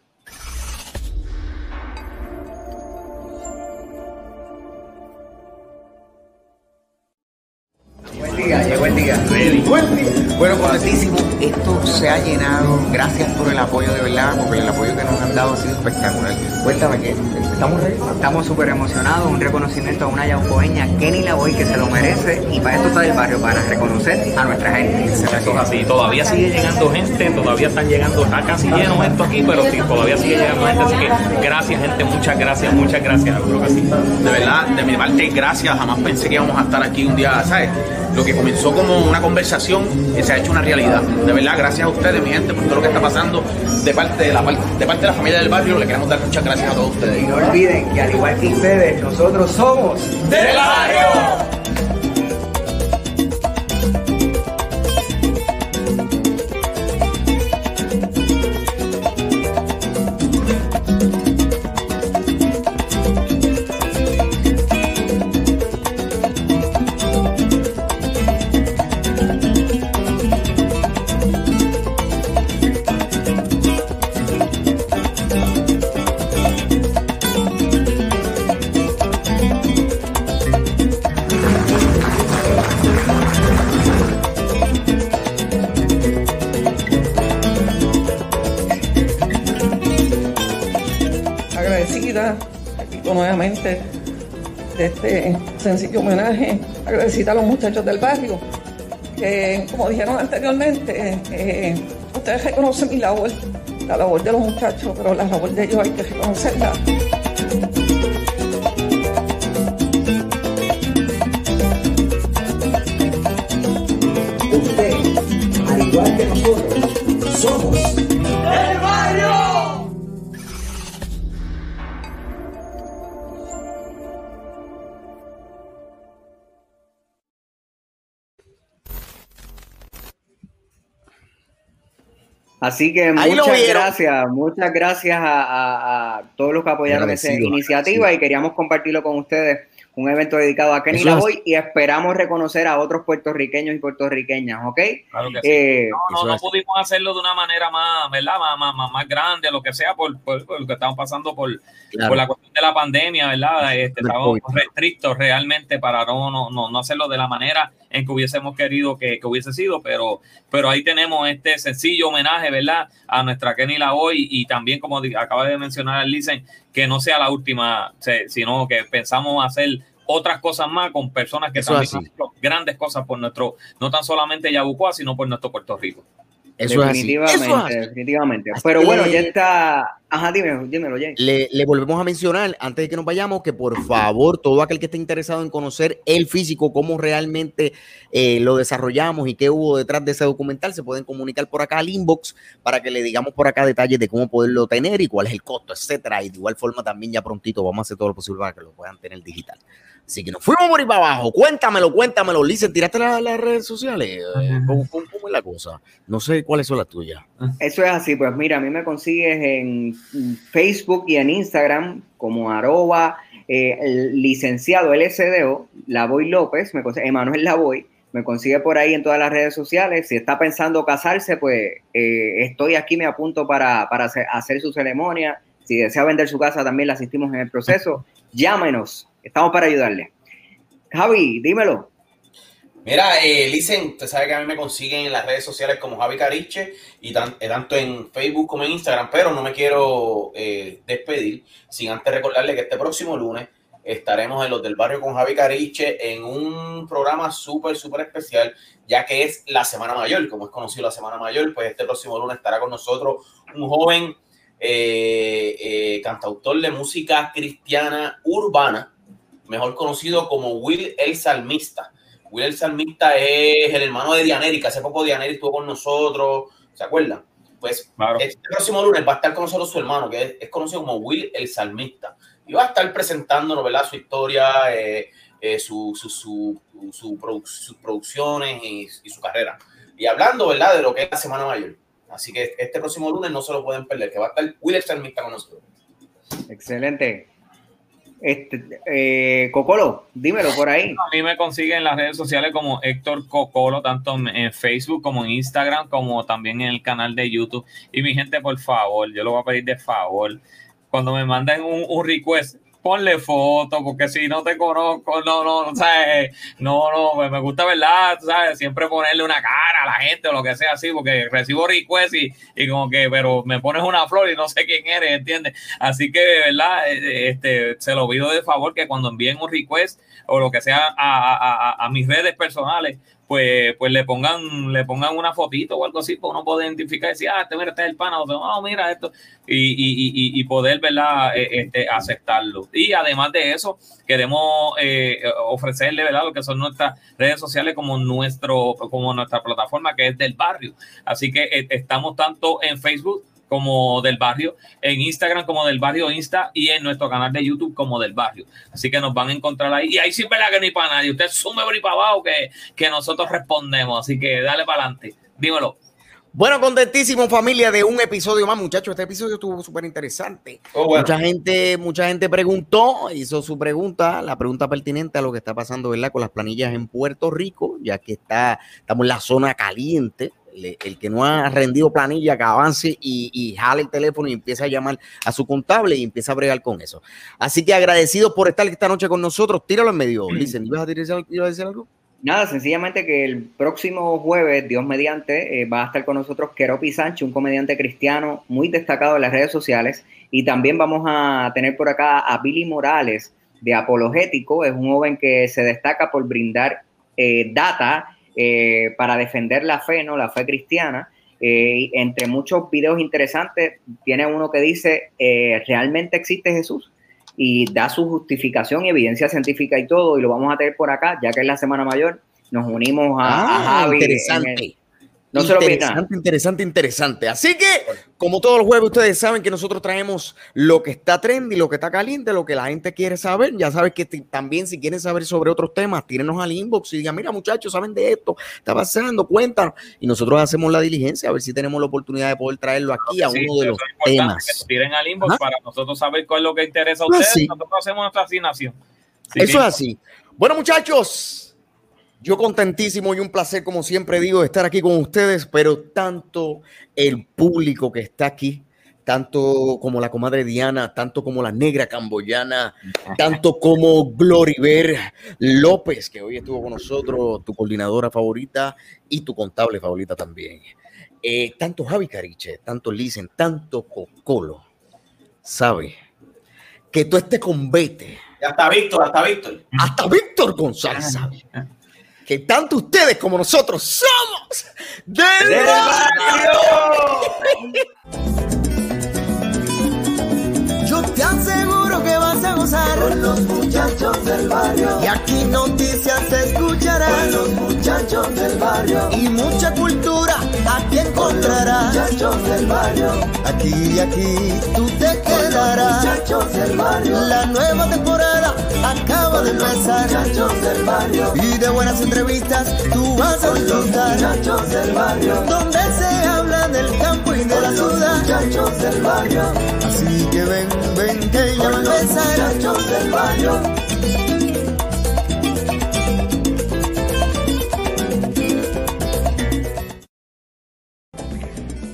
buen día. Bueno, contentísimo. Esto se ha llenado. Gracias por el apoyo de verdad, porque el apoyo que nos han dado ha sido espectacular. Cuéntame que estamos Estamos súper emocionados. Un reconocimiento a una yaucoeña, Kenny Lavoy, que se lo merece. Y para esto está el barrio, para reconocer a nuestra gente. Eso es así. Todavía sigue llegando gente, todavía están llegando. Está casi lleno esto aquí, pero sí, todavía sigue llegando gente. Así que gracias, gente. Muchas gracias, muchas gracias. De verdad, de mi parte, gracias. Jamás pensé que íbamos a estar aquí un día, ¿sabes? Lo que comenzó como una conversación se ha hecho una realidad. De verdad, gracias a ustedes, mi gente, por todo lo que está pasando de parte de la, de parte de la familia del barrio. Le queremos dar muchas gracias a todos ustedes. Y no olviden que al igual que ustedes, nosotros somos del barrio. De este sencillo homenaje, agradecer a los muchachos del barrio, que como dijeron anteriormente, eh, ustedes reconocen mi labor, la labor de los muchachos, pero la labor de ellos hay que reconocerla. Así que muchas gracias, muchas gracias a, todos los que apoyaron esa iniciativa y queríamos compartirlo con ustedes, un evento dedicado a Kenny Lavoy y esperamos reconocer a otros puertorriqueños y puertorriqueñas, ¿ok? Claro que sí. Eh, no, no, pudimos hacerlo de una manera más, ¿verdad? Más, más, más grande, lo que sea, por, lo que estamos pasando por, por la cuestión de la pandemia, ¿verdad? Este, estamos restrictos realmente para no, no, no, no hacerlo de la manera en que hubiésemos querido que, hubiese sido, pero, pero ahí tenemos este sencillo homenaje, ¿verdad? A nuestra Kenny Lavoy y también, como acaba de mencionar el Licen, que no sea la última, sino que pensamos hacer otras cosas más con personas que también han hecho grandes cosas por nuestro, no tan solamente Yabucoa, sino por nuestro Puerto Rico. Eso definitivamente, definitivamente. Pero bueno, ya está. Ajá, dímelo, dímelo, Jay. Le, le, volvemos a mencionar, antes de que nos vayamos, que por favor, todo aquel que esté interesado en conocer el físico, cómo realmente eh, lo desarrollamos y qué hubo detrás de ese documental, se pueden comunicar por acá al inbox para que le digamos por acá detalles de cómo poderlo tener y cuál es el costo, etcétera. Y de igual forma, también ya prontito vamos a hacer todo lo posible para que lo puedan tener digital. Así que nos fuimos por ahí para abajo. Cuéntamelo, cuéntamelo. Listen, ¿tiraste las, las redes sociales? ¿Cómo, ¿Cómo, es la cosa? No sé cuáles son las tuyas. Eso es así. Pues mira, a mí me consigues en Facebook y en Instagram como arroba eh, el licenciado LSDO, Lavoy López, me consigue, Emanuel Lavoy. Me consigue por ahí en todas las redes sociales. Si está pensando casarse, pues eh, estoy aquí, me apunto para, para hacer, hacer su ceremonia. Si desea vender su casa, también la asistimos en el proceso. Llámenos Estamos para ayudarle. Javi, dímelo. Mira, eh, Licen, usted sabe que a mí me consiguen en las redes sociales como Javi Cariche y eh, tanto en Facebook como en Instagram, pero no me quiero eh, despedir sin antes recordarle que este próximo lunes estaremos en los del barrio con Javi Cariche en un programa súper, súper especial, ya que es la Semana Mayor, como es conocido la Semana Mayor, pues este próximo lunes estará con nosotros un joven eh, cantautor de música cristiana urbana, mejor conocido como Will el Salmista. Will el Salmista es el hermano de Dianeri, que hace poco Dianeri estuvo con nosotros, ¿se acuerdan? Pues este próximo lunes va a estar con nosotros su hermano, que es, conocido como Will el Salmista, y va a estar presentándonos, ¿verdad? Su historia, eh, eh, su, su, su, sus producciones y, y, su carrera. Y hablando, ¿verdad? De lo que es la Semana Mayor. Así que este próximo lunes no se lo pueden perder, que va a estar Will el Salmista con nosotros. Excelente. Este, eh, Cocolo, dímelo por ahí. A mí me consiguen en las redes sociales como Héctor Cocolo, tanto en Facebook como en Instagram, como también en el canal de YouTube. Y mi gente, por favor, yo lo voy a pedir de favor. Cuando me manden un, un request, ponle foto, porque si no te conozco, no, no, ¿sabes? No, no, pues me gusta, ¿verdad? ¿Sabes? Siempre ponerle una cara a la gente o lo que sea así, porque recibo requests y, y como que, pero me pones una flor y no sé quién eres, ¿entiendes? Así que, ¿verdad? Eh, este, se lo pido de favor que cuando envíen un request o lo que sea a, a, a mis redes personales, pues, pues le pongan, le pongan una fotito o algo así, pues uno puede identificar y decir, ah, este mira, este es el pana, o oh, mira esto, y, y, y, poder, ¿verdad?, e, este, aceptarlo. Y además de eso, queremos eh, ofrecerle, ¿verdad?, lo que son nuestras redes sociales como nuestro, como nuestra plataforma que es del barrio. Así que eh, estamos tanto en Facebook como del barrio, en Instagram como del barrio Insta y en nuestro canal de YouTube como del barrio. Así que nos van a encontrar ahí. Y ahí sí verdad que ni para nadie. Usted sume por para abajo que, que nosotros respondemos. Así que dale para adelante. Dímelo. Bueno, contentísimo familia de un episodio más, muchachos. Este episodio estuvo súper interesante. Oh, mucha gente, mucha gente preguntó, hizo su pregunta, la pregunta pertinente a lo que está pasando, ¿verdad? Con las planillas en Puerto Rico, ya que está, estamos en la zona caliente el que no ha rendido planilla, que avance y, y, jale el teléfono y empiece a llamar a su contable y empieza a bregar con eso. Así que agradecidos por estar esta noche con nosotros. Tíralo en medio. Listen, ¿ibas a, decir, algo? Nada, sencillamente que el próximo jueves, Dios mediante, eh, va a estar con nosotros Keropi Sánchez, un comediante cristiano muy destacado en las redes sociales. Y también vamos a tener por acá a Billy Morales de Apologético. Es un joven que se destaca por brindar eh, data eh, para defender la fe, ¿no? La fe cristiana. Eh, entre muchos videos interesantes, tiene uno que dice, eh, ¿realmente existe Jesús? Y da su justificación y evidencia científica y todo, y lo vamos a tener por acá, ya que es la Semana Mayor. Nos unimos a, ah, Interesante. No interesante, interesante, interesante. Así que, como todos los jueves, ustedes saben que nosotros traemos lo que está trendy, lo que está caliente, lo que la gente quiere saber. Ya sabes que también si quieren saber sobre otros temas, tírenos al inbox y digan, mira muchachos, saben de esto, está pasando, cuéntanos. Y nosotros hacemos la diligencia a ver si tenemos la oportunidad de poder traerlo aquí a uno de los temas. Que tiren al inbox para nosotros saber cuál es lo que interesa a ustedes. Nosotros hacemos nuestra asignación. Eso es así. Bueno, muchachos, yo contentísimo y un placer, como siempre digo, estar aquí con ustedes, pero tanto el público que está aquí, tanto como la comadre Diana, tanto como la negra camboyana, <laughs> tanto como Gloriver López, que hoy estuvo con nosotros, tu coordinadora favorita y tu contable favorita también. Eh, tanto Javi Cariche, tanto Lisen, tanto Cocolo, sabe que tú estés con Vete. Hasta Víctor, hasta Víctor. Hasta Víctor González sabe que tanto ustedes como nosotros somos del barrio. <laughs> Yo te aseguro que vas a gozar con los muchachos del barrio. Y aquí noticias se escucharán con los muchachos del barrio. Y mucha cultura aquí encontrarás. Muchachos del barrio. Aquí, aquí tú te quedarás. Muchachos del barrio. La nueva temporada acaba de empezar. Muchachos del barrio. Y de buenas entrevistas tú vas a disfrutar. Muchachos del barrio. Donde se habla del campo y de la ciudad. Muchachos del barrio. Así que ven, ven que ya va a empezar. Muchachos del barrio.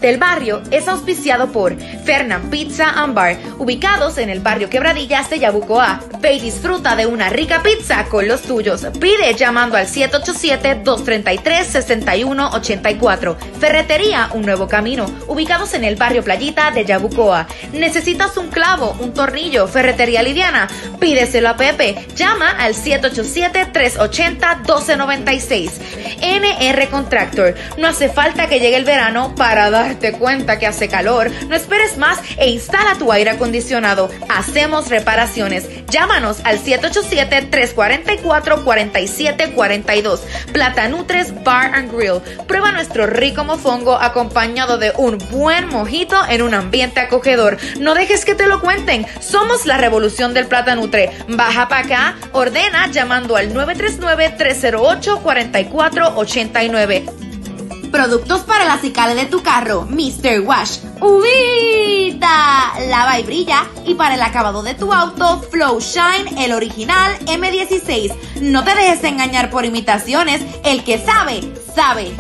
del barrio es auspiciado por Fernand Pizza and Bar, ubicados en el barrio Quebradillas de Yabucoa. Ve y disfruta de una rica pizza con los tuyos. Pide llamando al 787-233-6184. Ferretería Un Nuevo Camino, ubicados en el barrio Playita de Yabucoa. ¿Necesitas un clavo, un tornillo, ferretería liviana? Pídeselo a Pepe. Llama al 787-380-1296. NR Contractor. No hace falta que llegue el verano para dar te cuenta que hace calor, no esperes más e instala tu aire acondicionado. Hacemos reparaciones. Llámanos al 787-344-4742. Platanutres Bar and Grill. Prueba nuestro rico mofongo acompañado de un buen mojito en un ambiente acogedor. No dejes que te lo cuenten. Somos la revolución del Platanutre. Baja para acá, ordena llamando al 939-308-4489. Productos para la acicales de tu carro, Mr. Wash. ¡Uvita! Lava y brilla. Y para el acabado de tu auto, Flow Shine, el original M16. No te dejes engañar por imitaciones. El que sabe, sabe.